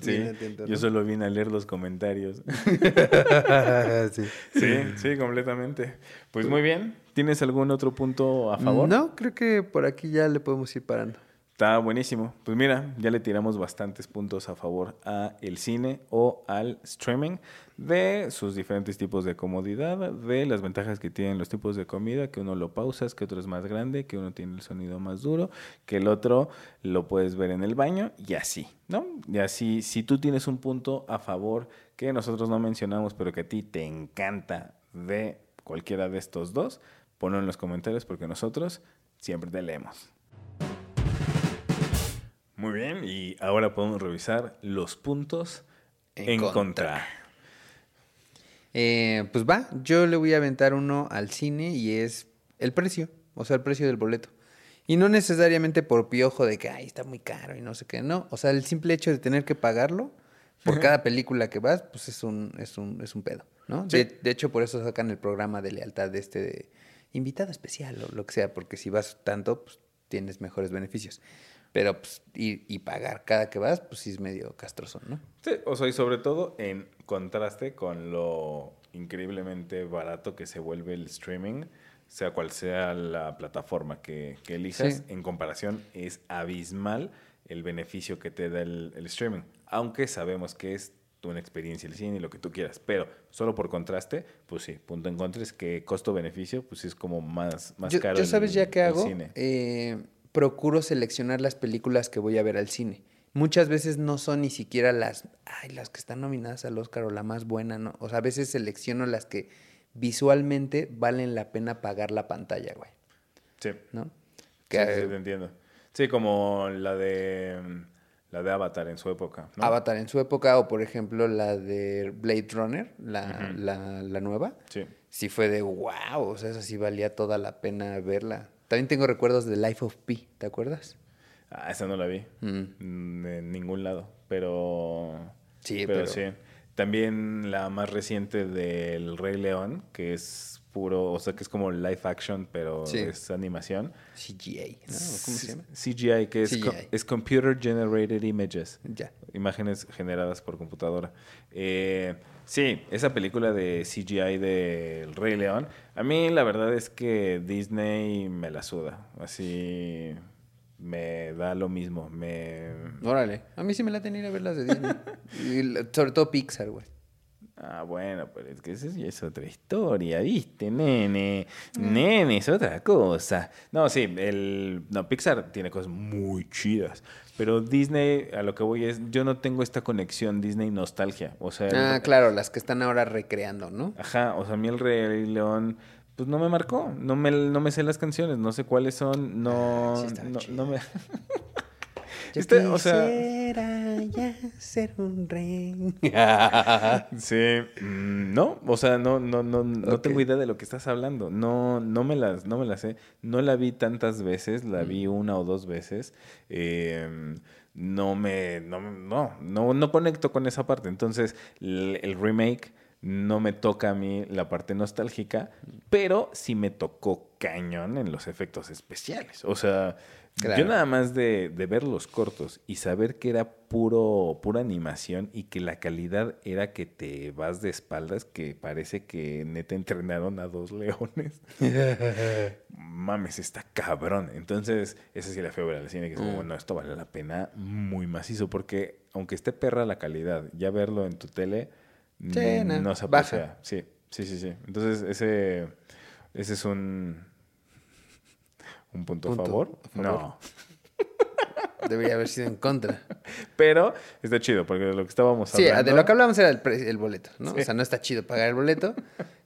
Sí, atento, yo solo vine a leer los comentarios. Sí. sí, sí, completamente. Pues muy bien. ¿Tienes algún otro punto a favor? No, creo que por aquí ya le podemos ir parando. Está buenísimo. Pues mira, ya le tiramos bastantes puntos a favor a el cine o al streaming de sus diferentes tipos de comodidad, de las ventajas que tienen los tipos de comida, que uno lo pausas, que otro es más grande, que uno tiene el sonido más duro, que el otro lo puedes ver en el baño y así, ¿no? Y así, si tú tienes un punto a favor que nosotros no mencionamos, pero que a ti te encanta de cualquiera de estos dos, ponlo en los comentarios porque nosotros siempre te leemos. Muy bien, y ahora podemos revisar los puntos en, En contra. contra. Eh, pues va, yo le voy a aventar uno al cine y es el precio, o sea, el precio del boleto. Y no necesariamente por piojo de que, ay, está muy caro y no sé qué, no. O sea, el simple hecho de tener que pagarlo por cada película que vas, pues es un, es un, es un pedo, ¿no? Sí. De, de hecho, por eso sacan el programa de lealtad de este de invitado especial o lo que sea, porque si vas tanto, pues tienes mejores beneficios. Pero pues ir y pagar cada que vas, pues sí es medio castroso, ¿no? Sí, o sea, y sobre todo en contraste con lo increíblemente barato que se vuelve el streaming, sea cual sea la plataforma que, que elijas, Sí. en comparación es abismal el beneficio que te da el, el streaming. Aunque sabemos que es una experiencia el cine y lo que tú quieras, pero solo por contraste, pues sí, punto en contra es que costo-beneficio, pues sí es como más, más yo, caro. yo el- sabes ya qué hago. cine. Eh, procuro seleccionar las películas que voy a ver al cine. Muchas veces no son ni siquiera las, ay, las que están nominadas al Oscar o la más buena, ¿no? O sea, a veces selecciono las que visualmente valen la pena pagar la pantalla, güey, Sí. ¿no? Sí, Que, sí, te entiendo. Sí, como la de la de Avatar en su época. ¿no? Avatar en su época o, por ejemplo, la de Blade Runner, la, la, la nueva. Sí. Sí fue de wow, o sea, esa sí valía toda la pena verla. También tengo recuerdos de Life of Pi, ¿te acuerdas? Ah, esa no la vi. Mm. En ningún lado. Pero. Sí, pero, pero- sí. También la más reciente del Rey León, que es puro, o sea, que es como live action, pero Sí. es animación. CGI, ¿no? ¿Cómo se llama? CGI, que es, co- es Computer Generated Images. Ya. Imágenes generadas por computadora. Eh, sí, esa película de CGI del Rey León, a mí la verdad es que Disney me la suda. Así me da lo mismo. Me... Órale. A mí sí me la tenía ir a ver las de Disney. Y sobre todo Pixar, güey. Ah, bueno, pero es que esa ya es otra historia, ¿viste, nene? Nene, es otra cosa. No, sí, el... No, Pixar tiene cosas muy chidas. Pero Disney, a lo que voy es, yo no tengo esta conexión Disney-nostalgia. O sea, el- Ah, claro, las que están ahora recreando, ¿no? Ajá, o sea, a mí el Rey León, pues no me marcó. No me, no me sé las canciones, no sé cuáles son, no, Ah, sí no, no me... Yo Este, o sea- ya ser un rey. Sí, mm, no, o sea, no, no, no, no Ok. tengo idea de lo que estás hablando. No, no me las, no me las sé. No la vi tantas veces, la vi una o dos veces. Eh, no me, no, no, no, no conecto con esa parte. Entonces, el, el remake no me toca a mí la parte nostálgica, pero sí me tocó cañón en los efectos especiales. O sea, Claro. yo nada más de, de ver los cortos y saber que era puro, pura animación y que la calidad era que te vas de espaldas, que parece que neta entrenaron a dos leones. Mames, está cabrón. Entonces, esa sí la ver al cine, que es como, Mm. bueno, esto vale la pena muy macizo, porque aunque esté perra la calidad, ya verlo en tu tele Sí, mm, no, no se baja. aprecia. Sí, sí, sí, sí. Entonces, ese, ese es un, un punto, Punto a favor. a favor. No. Debería haber sido en contra. Pero está chido, porque de lo que estábamos Sí, hablando. de lo que hablábamos era el, el boleto, ¿no? Sí. O sea, no está chido pagar el boleto.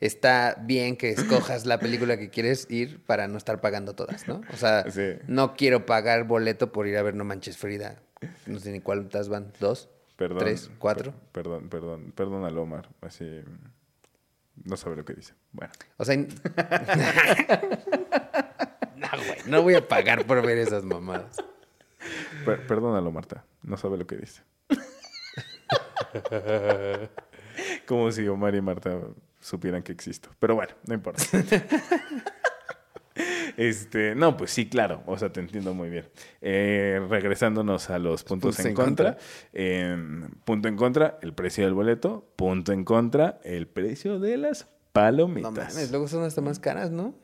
Está bien que escojas la película que quieres ir para no estar pagando todas, ¿no? O sea, Sí. no quiero pagar boleto por ir a ver No Manches Frida. No sé ni cuántas van. ¿Dos? Perdón. ¿Tres? ¿Cuatro? per- perdón, perdón, perdón al Omar. Así. No sabe lo que dice. Bueno. O sea, in- no, güey, no voy a pagar por ver esas mamadas. Per- perdónalo, Marta. No sabe lo que dice. Como si Omar y Marta supieran que existo. Pero bueno, no importa. Este, no, pues sí, claro. O sea, te entiendo muy bien. Eh, regresándonos a los puntos, puntos en, contra. contra. Eh, punto en contra, el precio del boleto. Punto en contra, el precio de las palomitas. No mames, luego son hasta más caras, ¿no?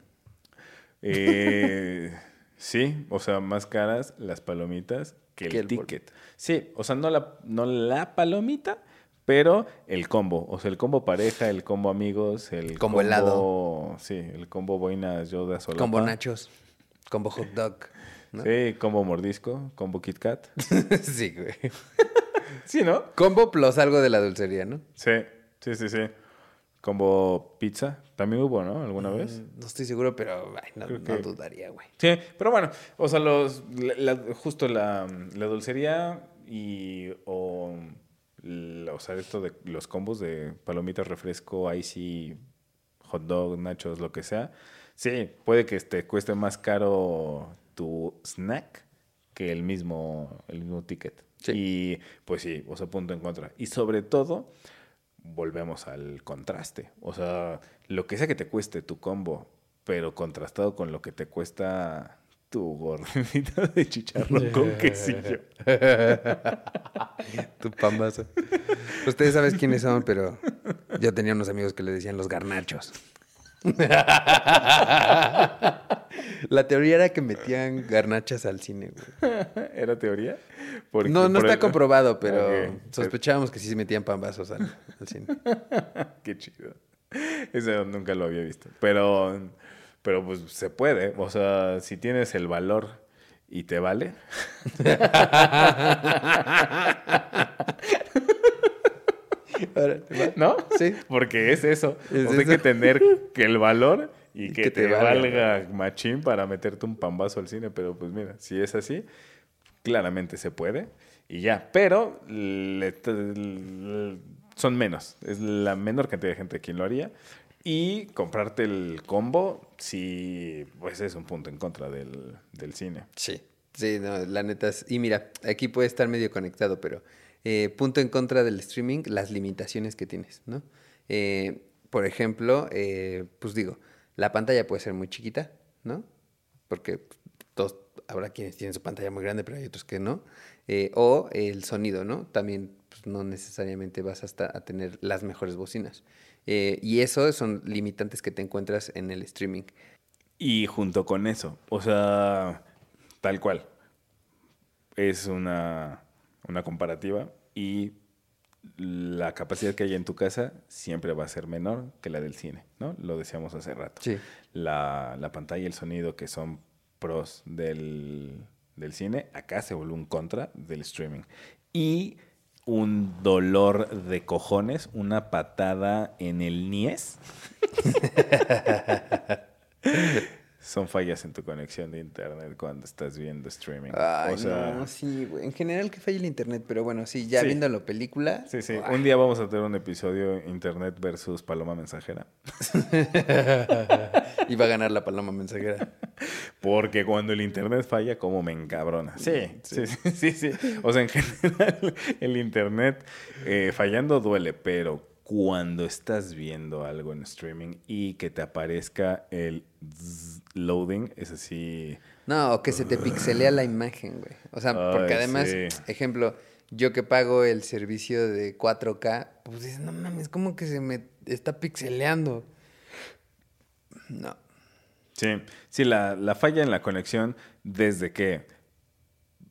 Eh, sí, o sea, más caras las palomitas que el, Que el ticket. Sí, o sea, no la, no la palomita, pero el combo. O sea, el combo pareja, el combo amigos, el Combo helado. Sí, el combo boinas yoda solapa. Combo nachos, combo hot dog. ¿no? Sí, combo mordisco, combo Kit Kat. sí, güey. sí, ¿no? Combo plus algo de la dulcería, ¿no? Sí, sí, sí, sí. Combo pizza. También hubo, ¿no? ¿Alguna vez? Mm, No estoy seguro, pero ay, no, dudaría, güey. Sí, pero bueno, o sea, los, la- la- justo la, la dulcería y o, o sea, esto de los combos de palomitas, refresco, icy, hot dog, nachos, lo que sea. Sí, puede que te cueste más caro tu snack que el mismo, el mismo ticket. Sí. Y pues sí, o sea, punto en contra. Y sobre todo, volvemos al contraste. O sea, lo que sea que te cueste tu combo, pero contrastado con lo que te cuesta tu gordita de chicharrón con quesillo. Tu pambazo. Ustedes saben quiénes son, pero yo tenía unos amigos que le decían los garnachos. La teoría era que metían garnachas al cine, güey. ¿Era teoría? Porque No, no por está el- comprobado, pero sospechábamos que sí se metían pambazos al, al cine. Qué chido. Eso nunca lo había visto. Pero, pero pues se puede. O sea, si tienes el valor y te vale. ¿No? Sí. Porque es eso. Es o sea, hay que tener que el valor y, que, que te, te valga, valga. machín para meterte un pambazo al cine. Pero pues mira, si es así, claramente se puede. Y ya. Pero le- le- son menos. Es la menor cantidad de gente quien lo haría. Y comprarte el combo, sí, pues es un punto en contra del, del cine. Sí. Sí, no, la neta es... Y mira, aquí puede estar medio conectado, pero eh, punto en contra del streaming, las limitaciones que tienes, ¿no? Eh, por ejemplo, eh, pues digo, la pantalla puede ser muy chiquita, ¿no? Porque todos, habrá quienes tienen su pantalla muy grande, pero hay otros que no. Eh, o el sonido, ¿no? También pues, no necesariamente vas hasta a tener las mejores bocinas. Eh, y eso son limitantes que te encuentras en el streaming. Y junto con eso, o sea, tal cual, es una, una comparativa y la capacidad que hay en tu casa siempre va a ser menor que la del cine, ¿no? Lo decíamos hace rato. Sí. La, la pantalla y el sonido que son pros del, del cine, acá se vuelve un contra del streaming. Y un dolor de cojones, una patada en el niés. Son fallas en tu conexión de internet cuando estás viendo streaming. Ay, o sea, no, sí, güey. En general que falle el internet, pero bueno, sí, ya Sí. viendo la película. sí, sí. Un día vamos a tener un episodio internet versus paloma mensajera. Iba a ganar la paloma mensajera. Porque cuando el internet falla, como me encabrona. Sí, sí, sí, sí, sí. O sea, en general, el internet eh, fallando duele, pero cuando estás viendo algo en streaming y que te aparezca el zzz loading, es así. No, o que se te pixelea la imagen, güey. O sea, porque además, sí. ejemplo, yo que pago el servicio de 4K, pues dices, no mames, ¿cómo que se me está pixeleando? No. Sí, sí, la, la falla en la conexión desde que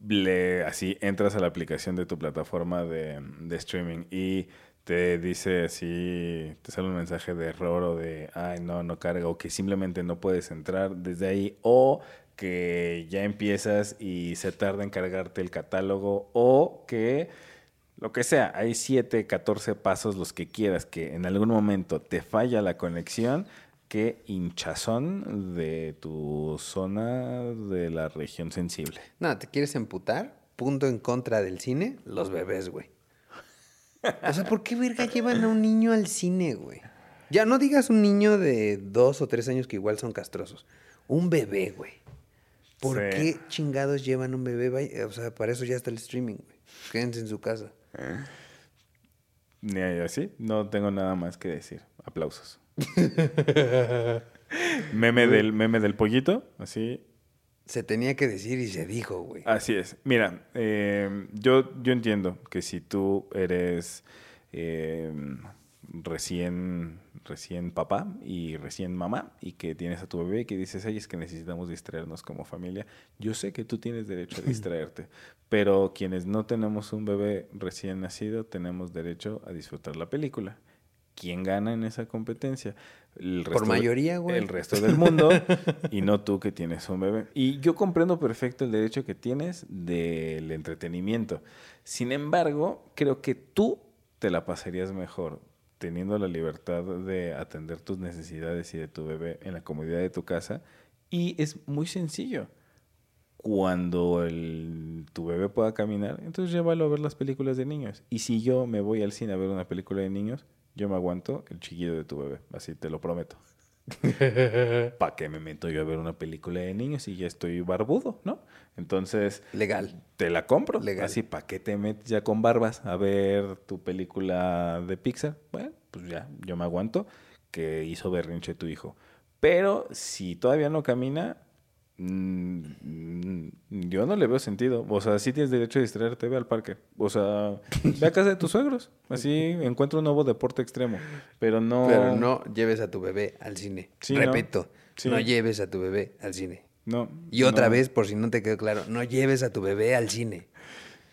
le así entras a la aplicación de tu plataforma de, de streaming y te dice así, te sale un mensaje de error o de, ay, no, no carga, o que simplemente no puedes entrar desde ahí, o que ya empiezas y se tarda en cargarte el catálogo, o que lo que sea, hay 7, 14 pasos, los que quieras, que en algún momento te falla la conexión, qué hinchazón de tu zona de la región sensible. No, ¿te quieres emputar? Punto en contra del cine, los bebés, güey. O sea, ¿por qué verga llevan a un niño al cine, güey? Ya no digas un niño de dos o tres años que igual son castrosos. Un bebé, güey. ¿Por Sí. qué chingados llevan un bebé? O sea, para eso ya está el streaming, güey. Quédense en su casa. Ni así, no tengo nada más que decir. Aplausos. meme del meme del pollito, así. Se tenía que decir y se dijo, güey. Así es. Mira, eh, yo, yo entiendo que si tú eres eh, recién, recién papá y recién mamá y que tienes a tu bebé y que dices, ay, es que necesitamos distraernos como familia, yo sé que tú tienes derecho a distraerte, pero quienes no tenemos un bebé recién nacido tenemos derecho a disfrutar la película. ¿Quién gana en esa competencia? El Por de- mayoría, güey. El resto del mundo y no tú que tienes un bebé. Y yo comprendo perfecto el derecho que tienes del entretenimiento. Sin embargo, creo que tú te la pasarías mejor teniendo la libertad de atender tus necesidades y de tu bebé en la comodidad de tu casa. Y es muy sencillo. Cuando el, tu bebé pueda caminar, entonces llévalo a ver las películas de niños. Y si yo me voy al cine a ver una película de niños, yo me aguanto el chiquillo de tu bebé. Así te lo prometo. ¿Para qué me meto yo a ver una película de niños si ya estoy barbudo, no? Entonces, Legal. te la compro. Legal. Así, ¿para qué te metes ya con barbas a ver tu película de Pixar? Bueno, pues ya, yo me aguanto que hizo berrinche tu hijo. Pero si todavía no camina, yo no le veo sentido. O sea, sí tienes derecho a distraerte, ve al parque. O sea, ve a casa de tus suegros. Así encuentra un nuevo deporte extremo. Pero no... Pero no lleves a tu bebé al cine. Sí, ¿no? Repito, Sí. no lleves a tu bebé al cine. no Y otra no. vez, por si no te quedó claro, no lleves a tu bebé al cine.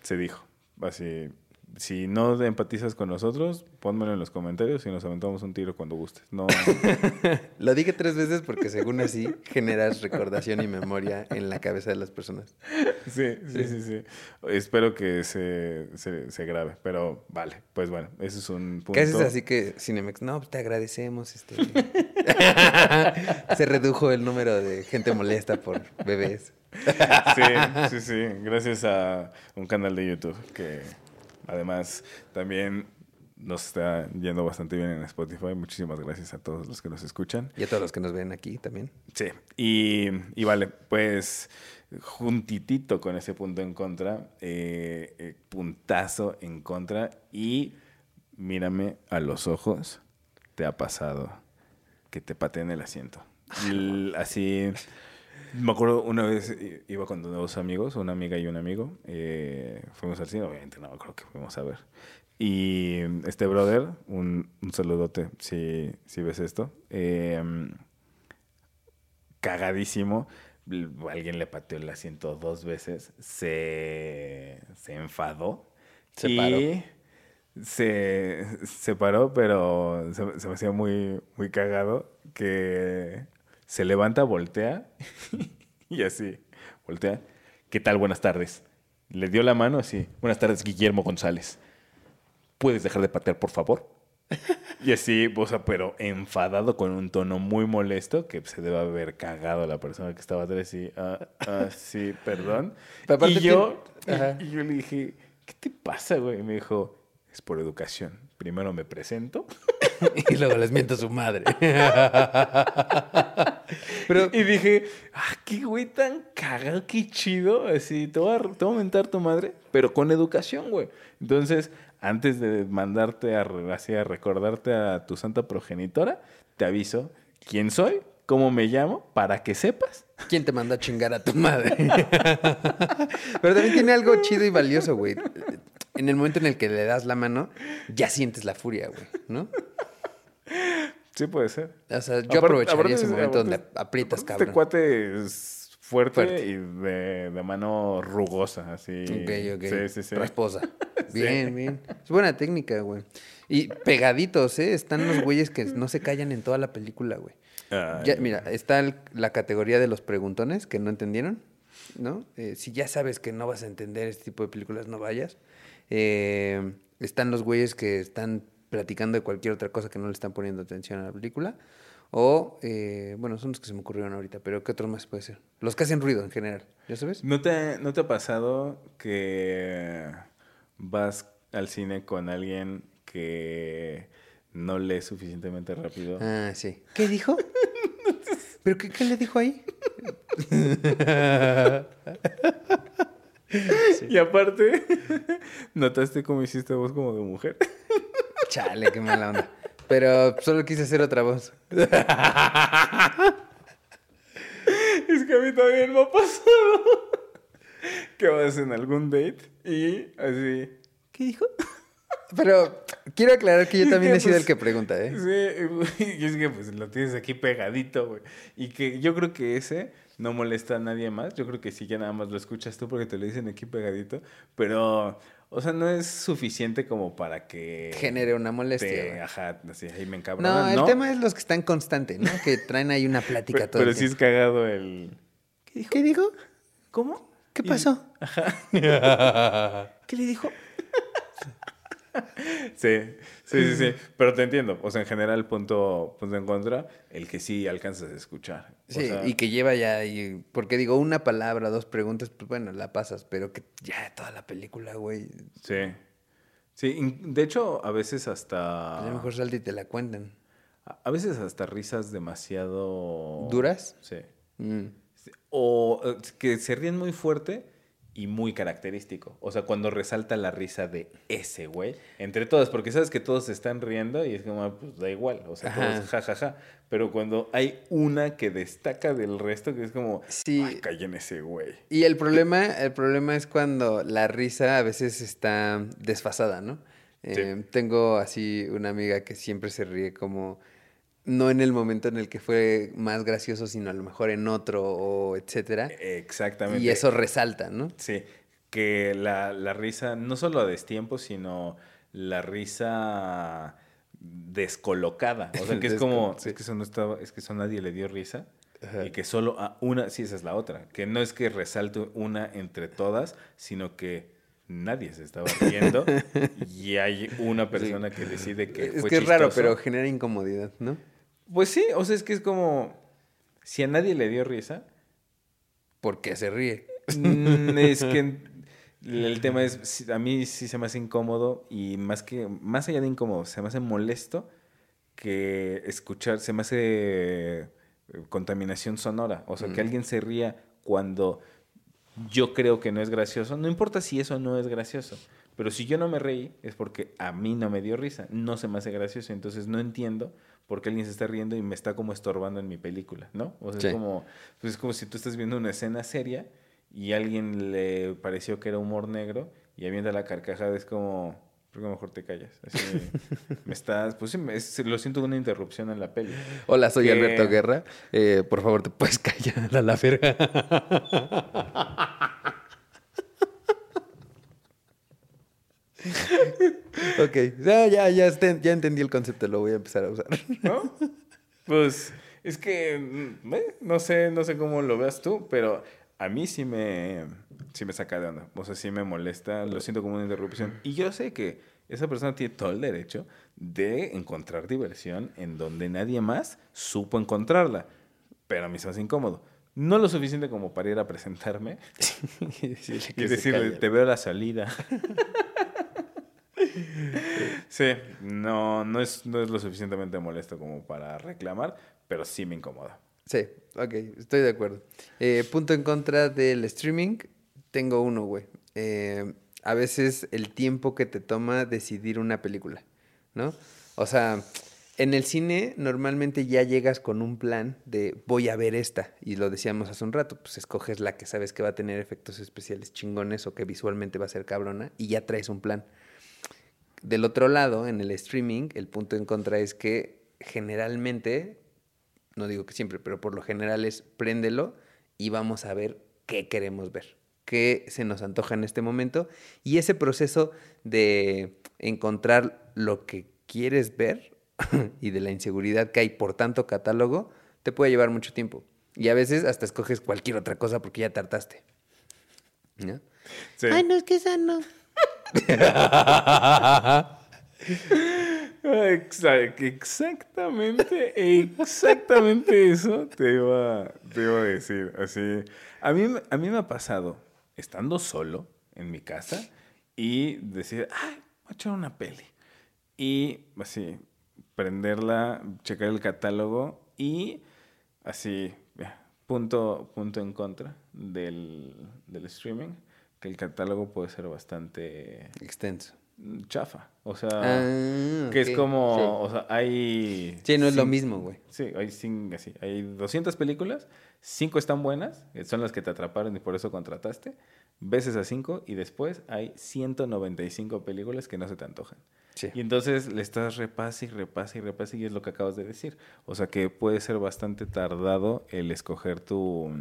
Se dijo. Así, si no empatizas con nosotros, pónmelo en los comentarios y nos aventamos un tiro cuando gustes. No, Lo dije tres veces porque según así generas recordación y memoria en la cabeza de las personas. sí, sí, sí, sí. Espero que se, se, se grabe, pero vale. Pues bueno, ese es un punto. ¿Qué haces así que Cinemex? No, pues te agradecemos. Este... Se redujo el número de gente molesta por bebés. Sí, sí, sí. Gracias a un canal de YouTube que además también nos está yendo bastante bien en Spotify. Muchísimas gracias a todos los que nos escuchan. Y a todos los que nos ven aquí también. Sí, y, y vale, pues juntitito con ese punto en contra, eh, eh, puntazo en contra y mírame a los ojos, te ha pasado que te pateen el asiento. L- así, me acuerdo una vez iba con dos amigos, una amiga y un amigo, eh, fuimos al cine, obviamente no creo que fuimos a ver. Y este brother, un, un saludote si, si ves esto, eh, cagadísimo. Alguien le pateó el asiento dos veces. Se, se enfadó. Se y paró. Se, se paró, pero se, se me hacía muy, muy cagado que se levanta, voltea y así, voltea. ¿Qué tal? Buenas tardes. Le dio la mano así. Buenas tardes, Guillermo González. ¿Puedes dejar de patear, por favor? Y así, o sea, pero enfadado con un tono muy molesto que se debe haber cagado la persona que estaba atrás y, ah, ah, sí, perdón. Y yo, y, y yo le dije, ¿qué te pasa, güey? Y me dijo, es por educación. Primero me presento. Y luego les miento a su madre. Pero Y dije, ah, qué güey tan cagado, qué chido. Así, te voy, a, te voy a mentar tu madre, pero con educación, güey. Entonces, antes de mandarte a, así, a recordarte a tu santa progenitora, te aviso quién soy, cómo me llamo, para que sepas. ¿quién te mandó a chingar a tu madre? Pero también tiene algo chido y valioso, güey. En el momento en el que le das la mano, ya sientes la furia, güey, ¿no? Sí, puede ser. O sea, yo Aparte- aprovecharía aparte ese es- momento donde aprietas, aparte cabrón. Este cuate es fuerte, Fuerte. y de, de mano rugosa, así. Ok, ok. Sí, sí, sí. Rasposa. Bien, bien. Es buena técnica, güey. Y pegaditos, ¿eh? Están los güeyes que no se callan en toda la película, güey. Ya, mira, está el- la categoría de los preguntones que no entendieron, ¿no? Eh, si ya sabes que no vas a entender este tipo de películas, no vayas. Eh, están los güeyes que están platicando de cualquier otra cosa que no le están poniendo atención a la película. O, eh, bueno, son los que se me ocurrieron ahorita, pero ¿qué otro más puede ser? Los que hacen ruido en general, ¿ya sabes? ¿No te, ¿No te ha pasado que vas al cine con alguien que no lee suficientemente rápido? Ah, sí. ¿Qué dijo? ¿Pero qué, qué le dijo ahí? Y aparte, ¿notaste cómo hiciste voz como de mujer? Chale, qué mala onda. Pero solo quise hacer otra voz. Es que a mí también me ha pasado. Que vas en algún date y así. ¿Qué dijo? Pero quiero aclarar que yo también que, he sido pues, el que pregunta, ¿eh? Sí, güey, y es que pues lo tienes aquí pegadito, güey. Y que yo creo que ese no molesta a nadie más. Yo creo que sí, ya nada más lo escuchas tú porque te lo dicen aquí pegadito. Pero, o sea, no es suficiente como para que... Genere una molestia. te- ajá, así, ahí me No, encabrona. el tema es los que están constante, ¿no? Que traen ahí una plática Pero, todo el pero sí es cagado el... ¿Qué dijo? ¿Qué dijo? ¿Cómo? ¿Qué Y- pasó? ¿Qué le dijo? Sí, sí, sí, sí. Pero te entiendo. O sea, en general, punto, punto en contra, el que sí alcanzas a escuchar. O Sí, sea, y que lleva ya, y, porque digo, una palabra, dos preguntas, pues bueno, la pasas, pero que ya toda la película, güey, Sí. Sí, de hecho, a veces hasta. a lo mejor salta y te la cuentan. A veces hasta risas demasiado. ¿Duras? Sí. Mm. O eh, que se ríen muy fuerte y muy característico. O sea, cuando resalta la risa de ese güey, entre todas, porque sabes que todos se están riendo y es como, ah, pues da igual, o sea, Ajá. todos jajaja. Pero cuando hay una que destaca del resto, que es como, Sí. ay, callen ese güey. Y el problema, el problema es cuando la risa a veces está desfasada, ¿no? Eh, Tengo así una amiga que siempre se ríe como no en el momento en el que fue más gracioso, sino a lo mejor en otro o etcétera. Exactamente. Y eso resalta, ¿no? Sí, que la, la risa, no solo a destiempo, sino la risa descolocada. O sea, que es como, sí. es que eso no estaba, es que eso nadie le dio risa. Ajá. Y que solo a una, sí, esa es la otra. Que no es que resalte una entre todas, sino que nadie se estaba riendo y hay una persona que decide que es fue que es raro, pero genera incomodidad, ¿no? Pues sí, o sea, es que es como, si a nadie le dio risa, Porque se ríe. Mm, es que el tema es, a mí sí se me hace incómodo y más que, más allá de incómodo, se me hace molesto que escuchar, se me hace eh, contaminación sonora. O sea, que alguien se ría cuando yo creo que no es gracioso. No importa si eso no es gracioso. Pero si yo no me reí es porque a mí no me dio risa. No se me hace gracioso. Entonces no entiendo por qué alguien se está riendo y me está como estorbando en mi película, ¿no? O sea, Sí. es como, pues es como si tú estás viendo una escena seria y a alguien le pareció que era humor negro y avienta la carcajada. Es como, creo que mejor te callas. Así, me estás, pues sí, me- es- lo siento una interrupción en la peli. Hola, soy Que- Alberto Guerra. Eh, por favor, te puedes callar a la verga. ok, ya, ya, ya, este- ya entendí el concepto, lo voy a empezar a usar. ¿no? Pues es que mm, eh, no sé, no sé cómo lo veas tú, pero a mí sí me, sí me saca de onda. O sea, sí me molesta, lo siento como una interrupción. Y yo sé que esa persona tiene todo el derecho de encontrar diversión en donde nadie más supo encontrarla. Pero a mí se me hace incómodo. No lo suficiente como para ir a presentarme y decirle y decirle, te veo la salida. sí, no, no, es, no es lo suficientemente molesto como para reclamar, pero sí me incomoda. Sí, ok, estoy de acuerdo. Eh, punto en contra del streaming, tengo uno, güey. Eh, a veces el tiempo que te toma decidir una película, ¿no? O sea, en el cine normalmente ya llegas con un plan de voy a ver esta, y lo decíamos hace un rato, pues escoges la que sabes que va a tener efectos especiales chingones o que visualmente va a ser cabrona y ya traes un plan. Del otro lado, en el streaming, el punto en contra es que generalmente no digo que siempre, pero por lo general es préndelo y vamos a ver qué queremos ver, qué se nos antoja en este momento. Y ese proceso de encontrar lo que quieres ver y de la inseguridad que hay por tanto catálogo, te puede llevar mucho tiempo. Y a veces hasta escoges cualquier otra cosa porque ya tartaste. ¿No? Sí. Ay, no, es que esa no. Exa- Exactamente, exactamente eso te iba, te iba a decir. Así, a mí, a mí me ha pasado estando solo en mi casa y decir, ay, voy a echar una peli. Y así, prenderla, checar el catálogo y así, punto, punto en contra del, del streaming, que el catálogo puede ser bastante Extenso. chafa. O sea, Ah, que es como, sí. o sea, hay... Sí, no es lo mismo, güey. Sí, hay, cin- así, hay 200 películas, 5 están buenas, eh, son las que te atraparon y por eso contrataste, ves esas 5 y después hay 195 películas que no se te antojan. Sí. Y entonces le estás repase y repase y repase y es lo que acabas de decir. O sea que puede ser bastante tardado el escoger tu,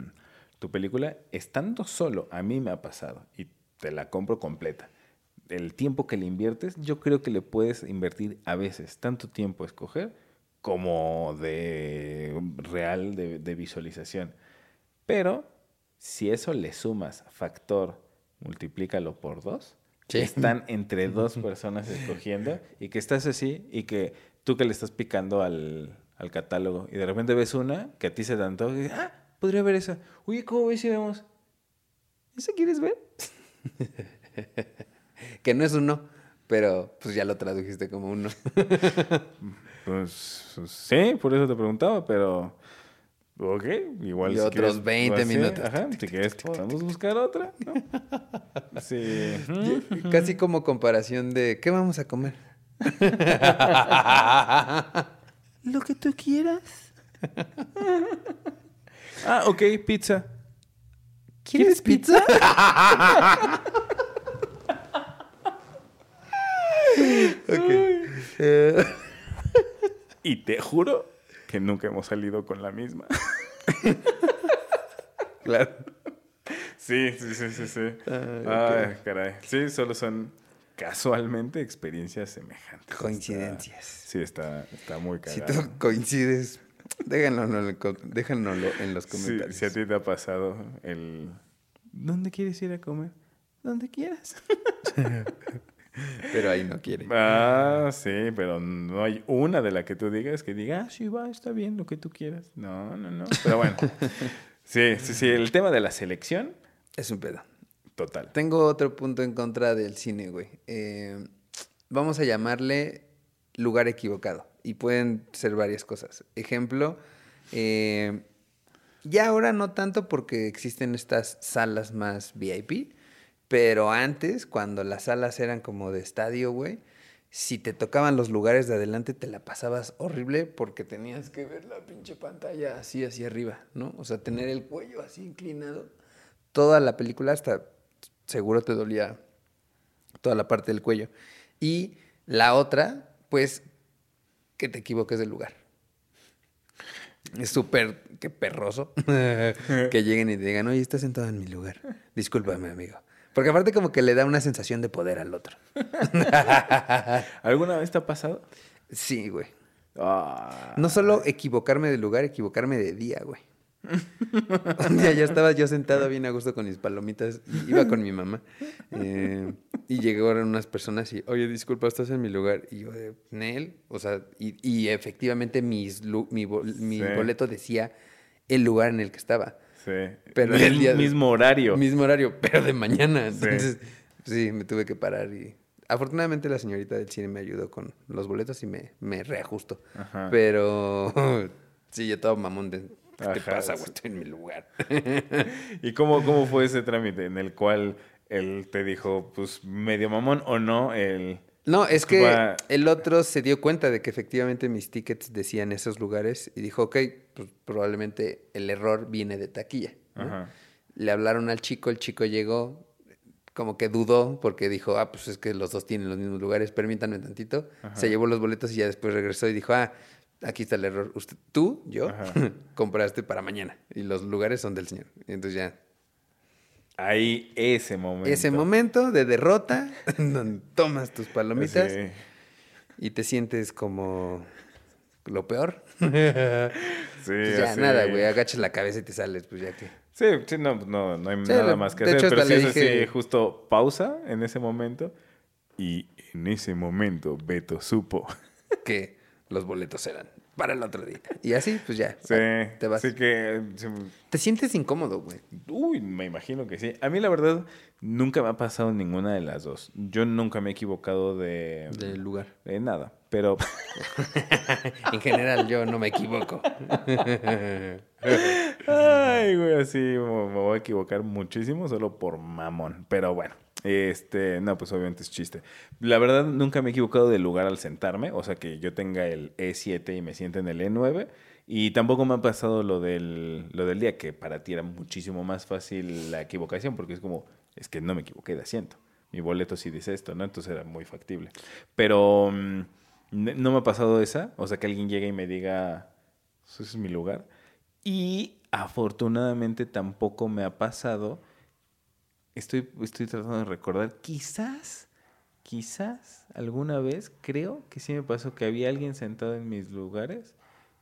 tu película estando solo. A mí me ha pasado y te la compro completa. El tiempo que le inviertes, yo creo que le puedes invertir a veces tanto tiempo a escoger como de real de, de visualización. Pero si eso le sumas factor, multiplícalo por dos, Sí. están entre dos personas escogiendo y que estás así y que tú que le estás picando al, al catálogo y de repente ves una que a ti se te antoja y dices, ah, podría ver esa. Oye, ¿cómo ves si vemos? ¿Esa quieres ver? Que no es uno, pero pues ya lo tradujiste como uno. Pues pues, sí, por eso te preguntaba, pero... Ok, igual Y si otros quieres, 20 pues, minutos. Ajá, si quieres podemos buscar otra, ¿no? Sí. Casi como comparación de ¿qué vamos a comer? Lo que tú quieras. Ah, ok, pizza. ¿Quieres pizza? ok. Eh, Y te juro que nunca hemos salido con la misma. claro. Sí, sí, sí, sí, sí. Ah, Ay, caray. Sí, solo son casualmente experiencias semejantes. Coincidencias. Sí, está, está muy Si cagado. tú coincides, déjanoslo en, en los Sí, comentarios. si a ti te ha pasado el... ¿Dónde quieres ir a comer? Donde quieras. Pero ahí no quiere. Ah, sí, pero no hay una de la que tú digas que diga, ah, sí, va, está bien, lo que tú quieras. No, no, no. Pero bueno. Sí, sí, sí. El tema de la selección, Es un pedo. total. Tengo otro punto en contra del cine, güey. Eh, vamos a llamarle lugar equivocado. Y pueden ser varias cosas. Ejemplo, eh, ya ahora no tanto porque existen estas salas más VIP, pero antes, cuando las salas eran como de estadio, güey, si te tocaban los lugares de adelante te la pasabas horrible porque tenías que ver la pinche pantalla así hacia arriba, ¿no? O sea, tener el cuello así inclinado. Toda la película hasta seguro te dolía toda la parte del cuello. Y la otra, pues, que te equivoques del lugar. Es súper, que perroso, que lleguen y te digan, oye, estás sentado en mi lugar. Discúlpame, amigo. Porque aparte como que le da una sensación de poder al otro. ¿Alguna vez te ha pasado? Sí, güey. Ah, No solo equivocarme de lugar, equivocarme de día, güey. Un día ya estaba yo sentado bien a gusto con mis palomitas. Iba con mi mamá. eh, y llegaron unas personas y, oye, disculpa, estás en mi lugar. Y yo, Nel. O sea, y, y efectivamente mis mi, bol- mi Sí. boleto decía el lugar en el que estaba. sí. Pero el día mismo horario. Mismo horario, pero de mañana. Entonces, sí, me tuve que parar y... Afortunadamente la señorita del cine me ayudó con los boletos y me, me reajusto. Ajá. Pero sí, yo todo mamón de... ¿Qué te pasa, sí. güey? Estoy en mi lugar. ¿Y cómo, cómo fue ese trámite en el cual él te dijo, pues, medio mamón o no, el... No, es que Va- el otro se dio cuenta de que efectivamente mis tickets decían esos lugares y dijo, ok, pues probablemente el error viene de taquilla. ¿no? Ajá. Le hablaron al chico, el chico llegó, como que dudó porque dijo, ah, pues es que los dos tienen los mismos lugares, permítanme tantito. Se llevó los boletos y ya después regresó y dijo, ah, aquí está el error. Usted, tú, yo, compraste para mañana y los lugares son del señor. Y entonces ya, Ahí, ese momento. ese momento de derrota, donde tomas tus palomitas Sí. y te sientes como lo peor. Sí, Pues ya nada, güey, agachas la cabeza y te sales, pues ya que. Sí, sí, no, no, no hay Sí, nada más que hacer. hecho, Pero sí le es así, dije- justo pausa en ese momento. Y en ese momento Beto supo. que los boletos eran para el otro día. Y así, pues ya. Sí, Te vas. Así que, sí, Te sientes incómodo, güey. uy, me imagino que sí. A mí la verdad nunca me ha pasado ninguna de las dos. Yo nunca me he equivocado de, Del lugar. de nada. Pero En general, yo no me equivoco. Ay, güey, así me me voy a equivocar muchísimo solo por mamón. Pero bueno, este, no, pues obviamente es chiste. La verdad, nunca me he equivocado de lugar al sentarme. O sea, que yo tenga el E7 y me siente en el E9. Y tampoco me ha pasado lo del, lo del día, que para ti era muchísimo más fácil la equivocación, porque es como, es que no me equivoqué de asiento. Mi boleto sí dice esto, ¿no? Entonces era muy factible. Pero mm, no me ha pasado esa. O sea, que alguien llegue y me diga, ese es mi lugar. Y afortunadamente tampoco me ha pasado. Estoy, estoy tratando de recordar. Quizás, quizás alguna vez, creo que sí me pasó que había alguien sentado en mis lugares.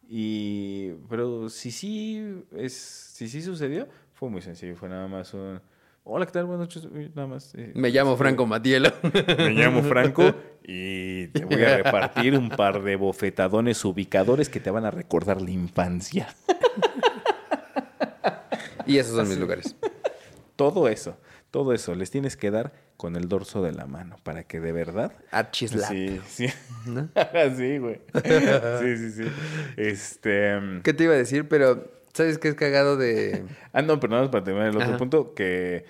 Y. Pero si sí es. Si sí sucedió, fue muy sencillo. Fue nada más un. Hola, ¿qué tal? Buenas noches. Nada más. eh, Me llamo Franco Matielo. Me llamo Franco y te voy a repartir un par de bofetadones ubicadores que te van a recordar la infancia. y esos son mis lugares. Todo eso, todo eso les tienes que dar con el dorso de la mano para que de verdad. Archislap. Sí, sí. ¿no? sí, güey. Sí, sí, sí. Este. mm, ¿Qué te iba a decir? Pero, ¿sabes qué es cagado de...? Ah, no, pero nada más para terminar el otro Ajá. punto, que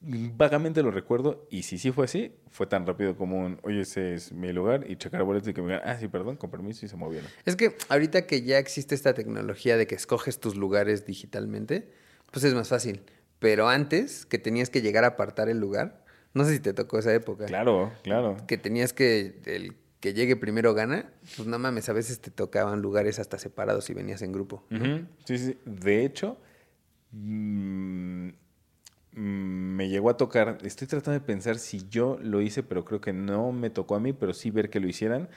vagamente lo recuerdo, y si sí fue así, fue tan rápido como un, oye, ese es mi lugar, y checar boletos y que me digan, ah, sí, perdón, con permiso, y se movieron. Es que ahorita que ya existe esta tecnología de que escoges tus lugares digitalmente, pues es más fácil. Pero antes, que tenías que llegar a apartar el lugar, no sé si te tocó esa época. Claro, claro. Que tenías que, el que llegue primero gana, pues no mames, a veces te tocaban lugares hasta separados y venías en grupo. Sí, sí. De hecho, mm, mm, me llegó a tocar, estoy tratando de pensar si yo lo hice, pero creo que no me tocó a mí, pero sí ver que lo hicieran,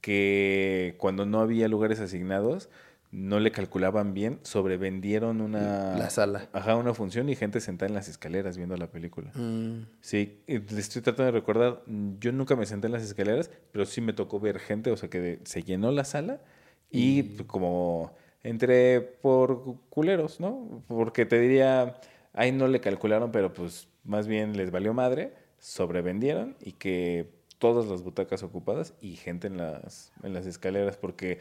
que cuando no había lugares asignados, no le calculaban bien, sobrevendieron una... La sala. Ajá, una función y gente sentada en las escaleras viendo la película. Mm, Sí, estoy tratando de recordar, yo nunca me senté en las escaleras, pero sí me tocó ver gente, o sea que se llenó la sala y, pues, como entre por culeros, ¿no? Porque te diría, ahí no le calcularon, pero pues más bien les valió madre, sobrevendieron y que todas las butacas ocupadas y gente en las, en las escaleras, porque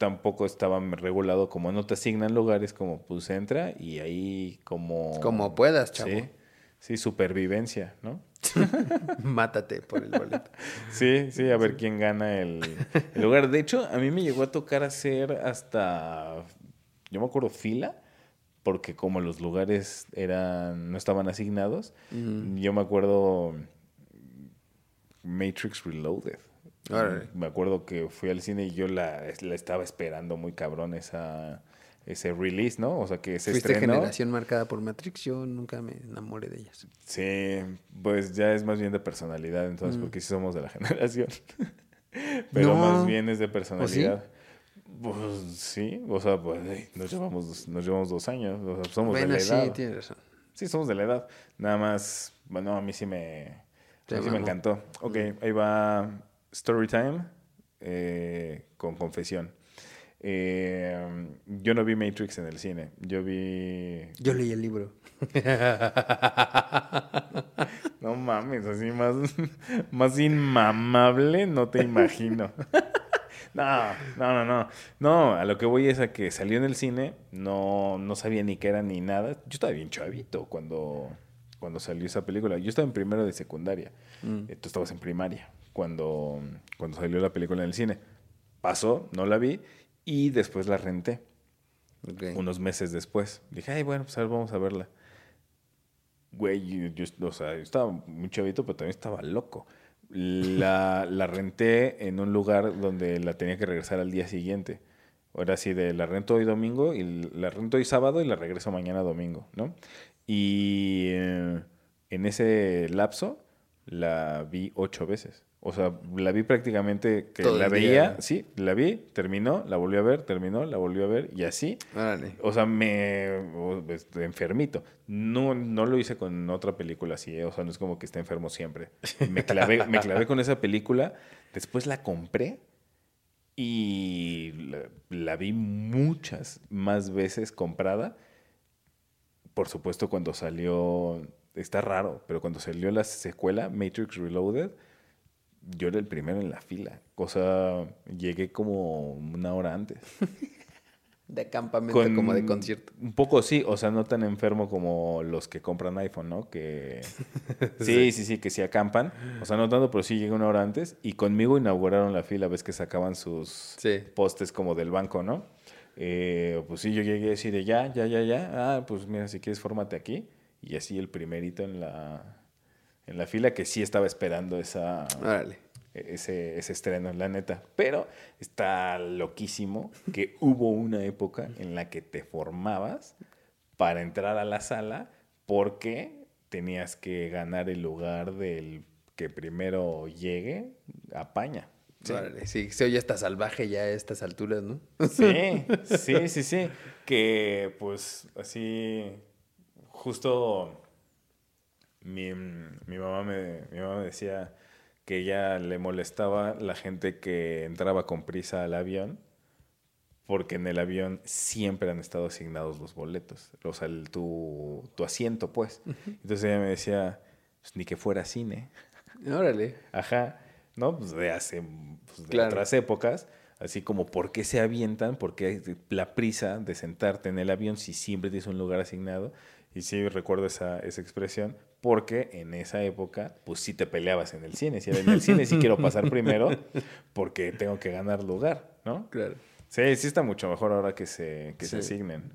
tampoco estaba regulado como no te asignan lugares, como pues entra y ahí como... Como puedas, chavo. Sí, sí, supervivencia, ¿no? mátate por el boleto. Sí, sí, a ver quién gana el, el lugar. De hecho, a mí me llegó a tocar hacer hasta, yo me acuerdo, fila, porque como los lugares eran, no estaban asignados, yo me acuerdo Matrix Reloaded. Órale. Me acuerdo que fui al cine y yo la, la estaba esperando muy cabrón esa, ese release, ¿no? O sea, que se Fuiste estrenó. generación marcada por Matrix, yo nunca me enamoré de ellas. Sí, pues ya es más bien de personalidad, entonces, porque sí somos de la generación. Pero No. más bien es de personalidad. Pues sí, o sea, pues nos llevamos, nos llevamos dos años, o sea, somos bueno, de la sí, edad. tienes razón. Sí, somos de la edad. Nada más, bueno, a mí sí me, a mí sí me encantó. Ok, ahí va Story Time eh, con confesión. Eh, yo no vi Matrix en el cine. Yo vi Yo leí el libro. No mames, así más, más inmamable no te imagino. No, no, no, no. No, a lo que voy es a que salió en el cine, no, no sabía ni qué era ni nada. Yo estaba bien chavito cuando, cuando salió esa película. Yo estaba en primero de secundaria. Eh, Tú estabas en primaria cuando, cuando salió la película en el cine. Pasó, no la vi y después la renté unos meses después. Dije, ay, bueno, pues a ver, vamos a verla. Güey, yo, yo- o sea, yo estaba muy chavito, pero también estaba loco. La, la renté en un lugar donde la tenía que regresar al día siguiente. Ahora sí, de la rento hoy domingo, y la rento hoy sábado y la regreso mañana domingo, ¿no? Y eh, en ese lapso la vi ocho veces. O sea, la vi prácticamente que Todo la veía, día. sí, la vi, terminó, la volví a ver, terminó, la volví a ver y así. O sea, me. o, este, enfermito. No, no lo hice con otra película así, ¿eh? O sea, no es como que esté enfermo siempre. Me clavé, me clavé con esa película. Después la compré y la, la vi muchas más veces comprada. Por supuesto, cuando salió. Está raro, pero cuando salió la secuela, Matrix Reloaded, yo era el primero en la fila. O sea, llegué como una hora antes. De campamento como de concierto. Un poco sí, o sea, no tan enfermo como los que compran iPhone, ¿no? Que sí, sí, sí, que sí acampan. O sea, no tanto, pero sí llegué una hora antes y conmigo inauguraron la fila, ves que sacaban sus Sí. postes como del banco, ¿no? Eh, pues sí, yo llegué así de ya, ya, ya, ya. Ah, pues mira, si quieres, fórmate aquí. Y así el primerito en la, en la fila que sí estaba esperando esa, Órale. ese, ese estreno, la neta. Pero está loquísimo que hubo una época en la que te formabas para entrar a la sala porque tenías que ganar el lugar del que primero llegue a paña. Sí. Órale. Sí, se oye hasta salvaje ya a estas alturas, ¿no? Sí, sí, sí, sí. Que pues así, justo mi, mi mamá me, mi mamá me decía que ella le molestaba la gente que entraba con prisa al avión porque en el avión siempre han estado asignados los boletos, o sea, el- tu, tu asiento, pues. Entonces ella me decía, pues, ni que fuera cine. Órale. Ajá, ¿no? Pues de hace pues, de Claro. otras épocas, así como por qué se avientan, por qué hay la prisa de sentarte en el avión si siempre tienes un lugar asignado. Y sí recuerdo esa, esa expresión, porque en esa época, pues sí te peleabas en el cine. Si era en el cine, sí quiero pasar primero, porque tengo que ganar lugar, ¿no? Claro. Sí, sí está mucho mejor ahora que se, que se asignen.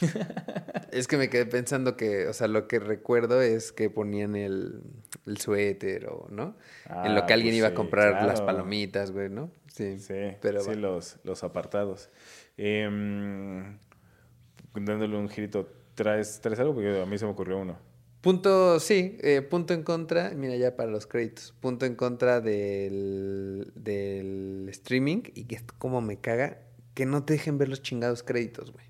Es que me quedé pensando que, o sea, lo que recuerdo es que ponían el, el suéter o, ¿no? en lo Ah, que alguien pues iba a sí, comprar las palomitas, güey, ¿no? Sí. Sí, pero sí los, los apartados. Em, dándole un girito, ¿traes, ¿traes algo? Porque a mí se me ocurrió uno. Punto, sí, eh, punto en contra, mira ya para los créditos, punto en contra del, del streaming y que como me caga que no te dejen ver los chingados créditos, güey.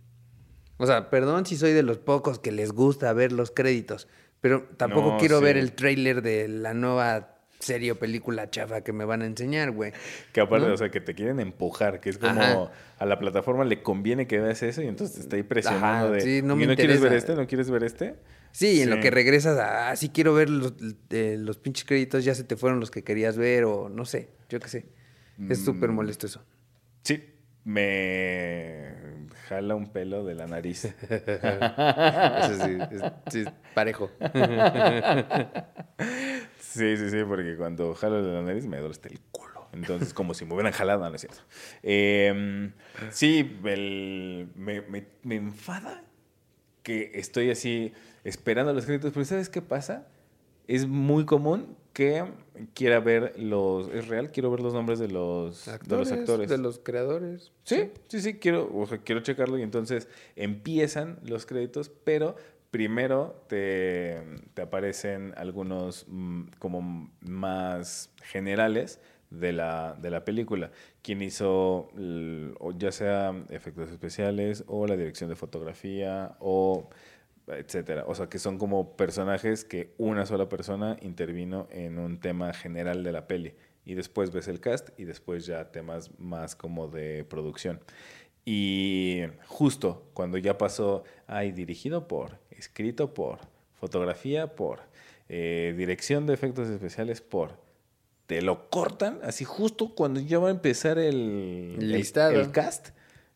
O sea, perdón si soy de los pocos que les gusta ver los créditos, pero tampoco No, quiero sí. ver el tráiler de la nueva serie o película chafa que me van a enseñar, güey. Que aparte, ¿No? o sea, que te quieren empujar, que es como Ajá. a la plataforma le conviene que veas eso y entonces te está ahí presionando Ajá, de, sí, no "¿Y me quieres ver interesa". este? ¿No quieres ver este? Sí, en lo que regresas a, ah, sí quiero ver los, eh, los pinches créditos, ya se te fueron los que querías ver o no sé, yo qué sé. Es súper Mm. molesto eso. Sí, me jala un pelo de la nariz. Eso sí, es, sí, parejo. Sí, sí, sí, porque cuando jalo de la nariz me duele hasta el culo. Entonces, como si me hubieran jalado, no es cierto. Eh, sí, el- me, me- me enfada que estoy así esperando los créditos, pero ¿sabes qué pasa? Es muy común que quiera ver los... ¿Es real? Quiero ver los nombres de los de los actores. de los creadores. Sí, sí, sí, quiero, o sea, quiero checarlo y entonces empiezan los créditos, pero primero te, te aparecen algunos mm, como más generales de la, de la película. Quien hizo, ya sea efectos especiales o la dirección de fotografía o etcétera. O sea, que son como personajes que una sola persona intervino en un tema general de la peli. Y después ves el cast y después ya temas más como de producción. Y justo cuando ya pasó, ay, dirigido por, escrito por, fotografía por, eh, dirección de efectos especiales por, te lo cortan así justo cuando ya va a empezar el, el- Listado. el cast,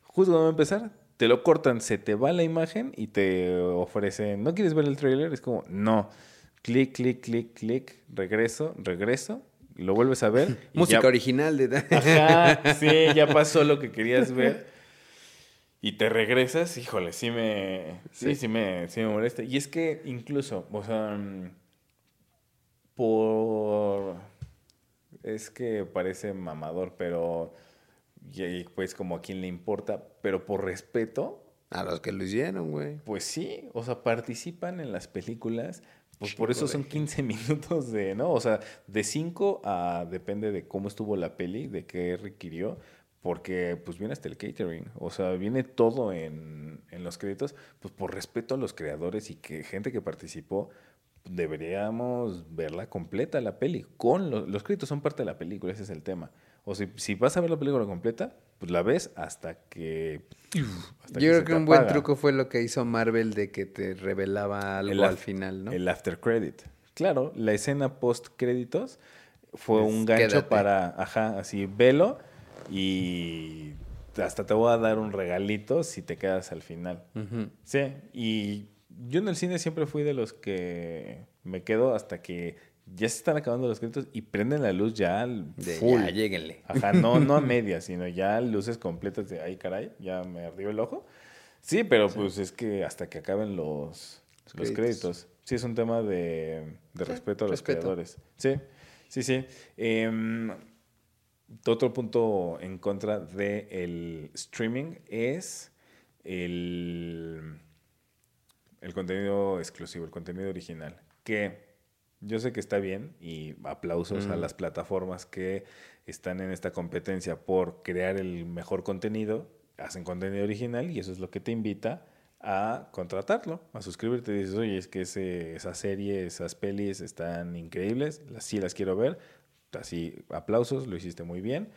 justo cuando va a empezar, te lo cortan, se te va la imagen y te ofrecen, ¿no quieres ver el trailer? Es como, no. Clic, clic, clic, clic, regreso, regreso, lo vuelves a ver. Música ya- original de... Ajá, sí, ya pasó lo que querías ver. Y te regresas, híjole, sí me, sí, Sí. sí me, sí me molesta. Y es que incluso, o sea, mm, por, es que parece mamador, pero, y- pues como a quien le importa, pero por respeto, A los que lo hicieron, güey. pues sí, o sea, participan en las películas, pues por eso son gente. 15 minutos de, ¿no? O sea, de 5 a, depende de cómo estuvo la peli, de qué requirió, porque pues viene hasta el catering, o sea, viene todo en, en los créditos, pues por respeto a los creadores y que gente que participó, deberíamos verla completa la peli, con los, los créditos son parte de la película, ese es el tema. O si, si vas a ver la película completa, pues la ves hasta que... hasta Yo creo que un buen truco fue lo que hizo Marvel de que te revelaba algo El al final, ¿no? El after credit. Claro, la escena post créditos fue un gancho quédate. para, ajá, así, velo y hasta te voy a dar un regalito si te quedas al final. Sí, y yo en el cine siempre fui de los que me quedo hasta que ya se están acabando los créditos y prenden la luz ya al full. ya, lléguenle. Ajá, no, no a medias, sino ya luces completas de, ay caray, ya me ardió el ojo. Sí, pero pues es que hasta que acaben los, Los los créditos. créditos. Sí, es un tema de, de Sí, respeto a los respeto. creadores. Sí, sí, sí. Em, otro punto en contra del streaming es el, el contenido exclusivo, el contenido original. Que yo sé que está bien y aplausos a Mm. las plataformas que están en esta competencia por crear el mejor contenido, hacen contenido original y eso es lo que te invita a contratarlo, a suscribirte. Dices, oye, es que ese, esa serie, esas pelis están increíbles, las, sí las quiero ver. Así, aplausos, lo hiciste muy bien,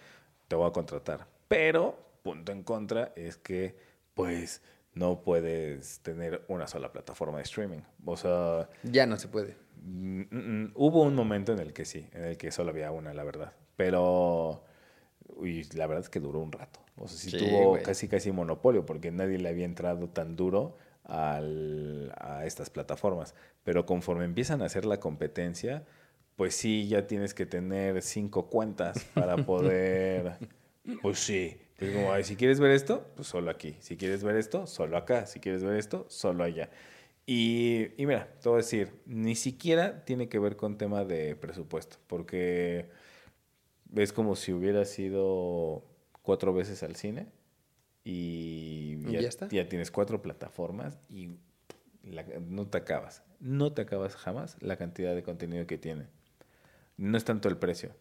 te voy a contratar. Pero, punto en contra, es que, pues, no puedes tener una sola plataforma de streaming. O sea... Ya no se puede. Mm, mm, mm, hubo un momento en el que sí, en el que solo había una, la verdad. Pero y la verdad es que duró un rato. O sea, sí, tuvo casi casi monopolio porque nadie le había entrado tan duro al, a estas plataformas. Pero conforme empiezan a hacer la competencia, pues sí, ya tienes que tener cinco cuentas para poder... pues sí. Es como, si quieres ver esto, pues solo aquí. Si quieres ver esto, solo acá. Si quieres ver esto, solo allá. Y, y mira, te voy a decir, ni siquiera tiene que ver con tema de presupuesto, porque es como si hubiera sido cuatro veces al cine y ya, ya, tienes cuatro plataformas y no te acabas. No te acabas jamás la cantidad de contenido que tiene. No es tanto el precio.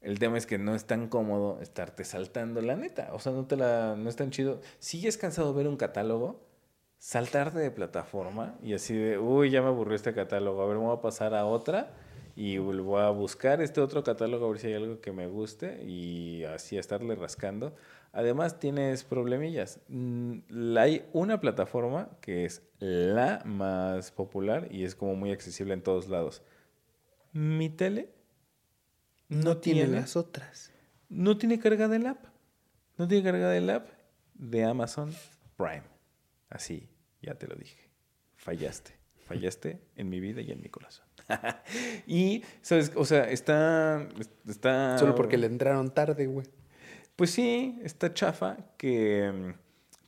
El tema es que no es tan cómodo estarte saltando, la neta. O sea, no, te la, no es tan chido. Si ya es cansado ver un catálogo, saltarte de plataforma y así de, uy, ya me aburrió este catálogo, a ver, vamos a pasar a otra y voy a buscar este otro catálogo a ver si hay algo que me guste y así estarle rascando. Además tienes problemillas. Mm, hay una plataforma que es la más popular y es como muy accesible en todos lados. Mi tele no, tiene, las otras. No tiene carga del app. No tiene carga del app de Amazon Prime. Así, ya te lo dije. Fallaste. Fallaste en mi vida y en mi corazón. y, ¿sabes? O sea, está, está... Solo porque le entraron tarde, güey. Pues sí, está chafa que mm,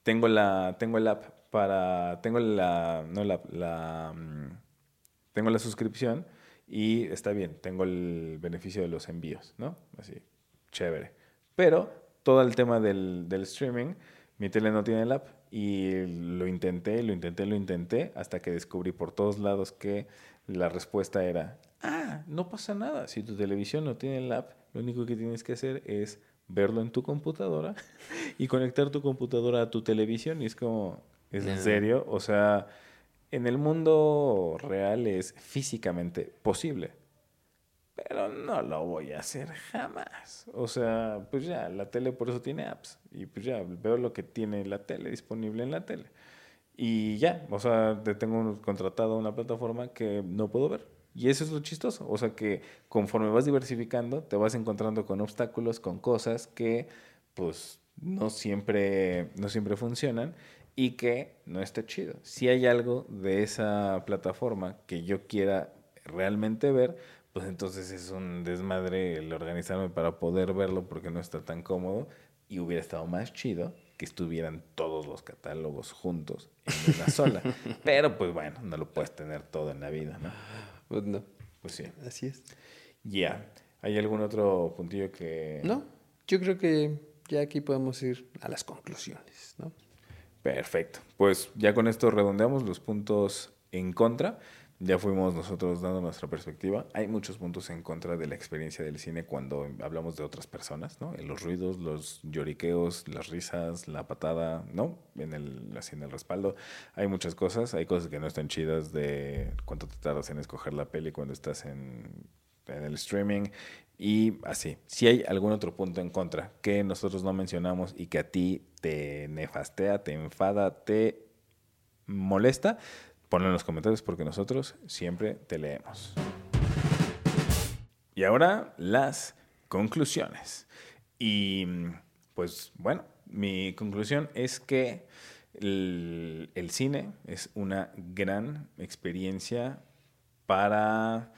tengo la, tengo el app para, tengo la, no la, la mm, tengo la suscripción y está bien, tengo el beneficio de los envíos, ¿no? Así, chévere. Pero todo el tema del, del streaming, mi tele no tiene el app y lo intenté, lo intenté, lo intenté, hasta que descubrí por todos lados que la respuesta era, ah, no pasa nada. Si tu televisión no tiene el app, lo único que tienes que hacer es verlo en tu computadora y conectar tu computadora a tu televisión. Y es como, ¿es en serio? O sea, en el mundo real es físicamente posible. Pero no lo voy a hacer jamás. O sea, pues ya, la tele por eso tiene apps. Y pues ya, veo lo que tiene la tele disponible en la tele. Y ya, o sea, te tengo contratado una plataforma que no puedo ver. Y eso es lo chistoso. O sea que conforme vas diversificando, te vas encontrando con obstáculos, con cosas que pues no siempre, no siempre funcionan y que no está chido. Si hay algo de esa plataforma que yo quiera realmente ver, pues entonces es un desmadre el organizarme para poder verlo porque no está tan cómodo y hubiera estado más chido que estuvieran todos los catálogos juntos en una sola. Pero pues bueno, no lo puedes tener todo en la vida, ¿no? Pues no. Pues sí. Así es. Ya. ¿Hay algún otro puntillo que...? No, yo creo que ya aquí podemos ir a las conclusiones, ¿no? Perfecto. Pues ya con esto redondeamos los puntos en contra ya fuimos nosotros dando nuestra perspectiva. Hay muchos puntos en contra de la experiencia del cine cuando hablamos de otras personas, ¿no? Los ruidos, los lloriqueos, las risas, la patada, ¿no? En el, así en el respaldo. Hay muchas cosas. Hay cosas que no están chidas de cuánto te tardas en escoger la peli cuando estás en, en el streaming y así. Si hay algún otro punto en contra que nosotros no mencionamos y que a ti te nefastea, te enfada, te molesta, Ponlo en los comentarios porque nosotros siempre te leemos. Y ahora las conclusiones. Y pues bueno, mi conclusión es que el, el, cine es una gran experiencia para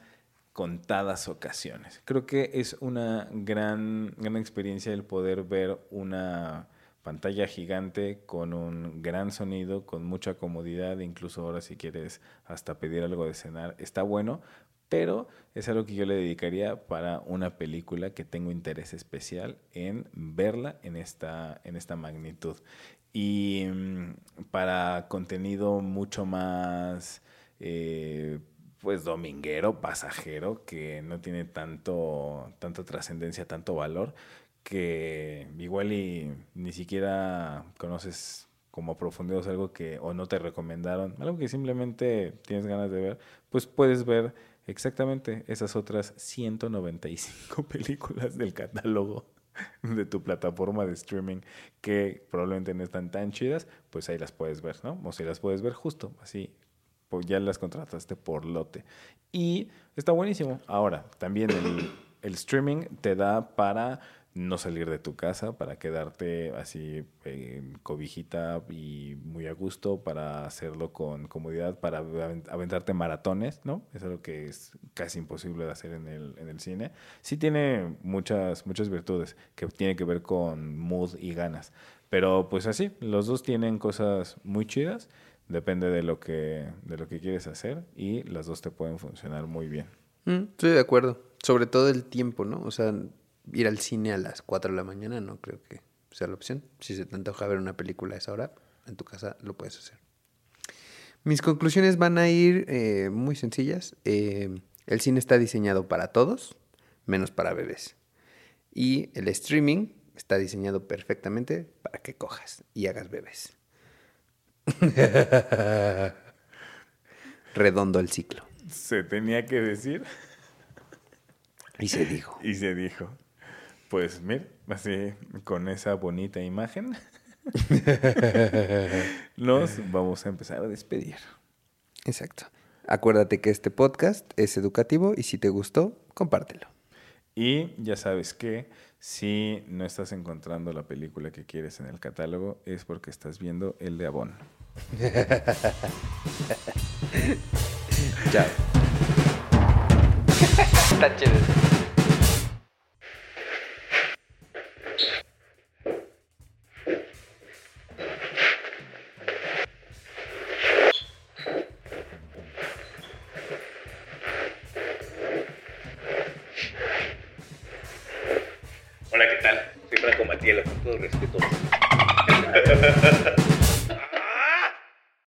contadas ocasiones. Creo que es una gran, gran experiencia el poder ver una pantalla gigante con un gran sonido, con mucha comodidad, incluso ahora si quieres hasta pedir algo de cenar, está bueno, pero es algo que yo le dedicaría para una película que tengo interés especial en verla en esta, en esta magnitud. Y mm, para contenido mucho más... Eh, pues dominguero, pasajero, que no tiene tanto, tanta trascendencia, tanto valor, que igual y ni siquiera conoces como sea, algo que o no te recomendaron, algo que simplemente tienes ganas de ver, pues puedes ver exactamente esas otras 195 películas del catálogo de tu plataforma de streaming que probablemente no están tan chidas, pues ahí las puedes ver, ¿no? O si las puedes ver justo, así, ya las contrataste por lote. Y está buenísimo. Ahora, también el, streaming te da para no salir de tu casa, para quedarte así en cobijita y muy a gusto, para hacerlo con comodidad, para aventarte maratones, ¿no? Es algo que es casi imposible de hacer en el, en el cine. Sí tiene muchas, muchas virtudes que tiene que ver con mood y ganas. Pero pues así, los dos tienen cosas muy chidas, depende de lo que, de lo que quieres hacer y las dos te pueden funcionar muy bien. Mm, estoy de acuerdo. Sobre todo el tiempo, ¿no? O sea, ir al cine a las 4 de la mañana no creo que sea la opción. Si se te antoja ver una película a esa hora, en tu casa lo puedes hacer. Mis conclusiones van a ir eh, muy sencillas. Eh, el cine está diseñado para todos, menos para bebés. Y el streaming está diseñado perfectamente para que cojas y hagas bebés. Redondo el ciclo. Se tenía que decir. Y se dijo. Y se dijo. Pues mira, así con esa bonita imagen, nos vamos a empezar a despedir. Exacto. Acuérdate que este podcast es educativo y si te gustó, compártelo. Y ya sabes que si no estás encontrando la película que quieres en el catálogo es porque estás viendo el de Avon. Chao. Está chévere.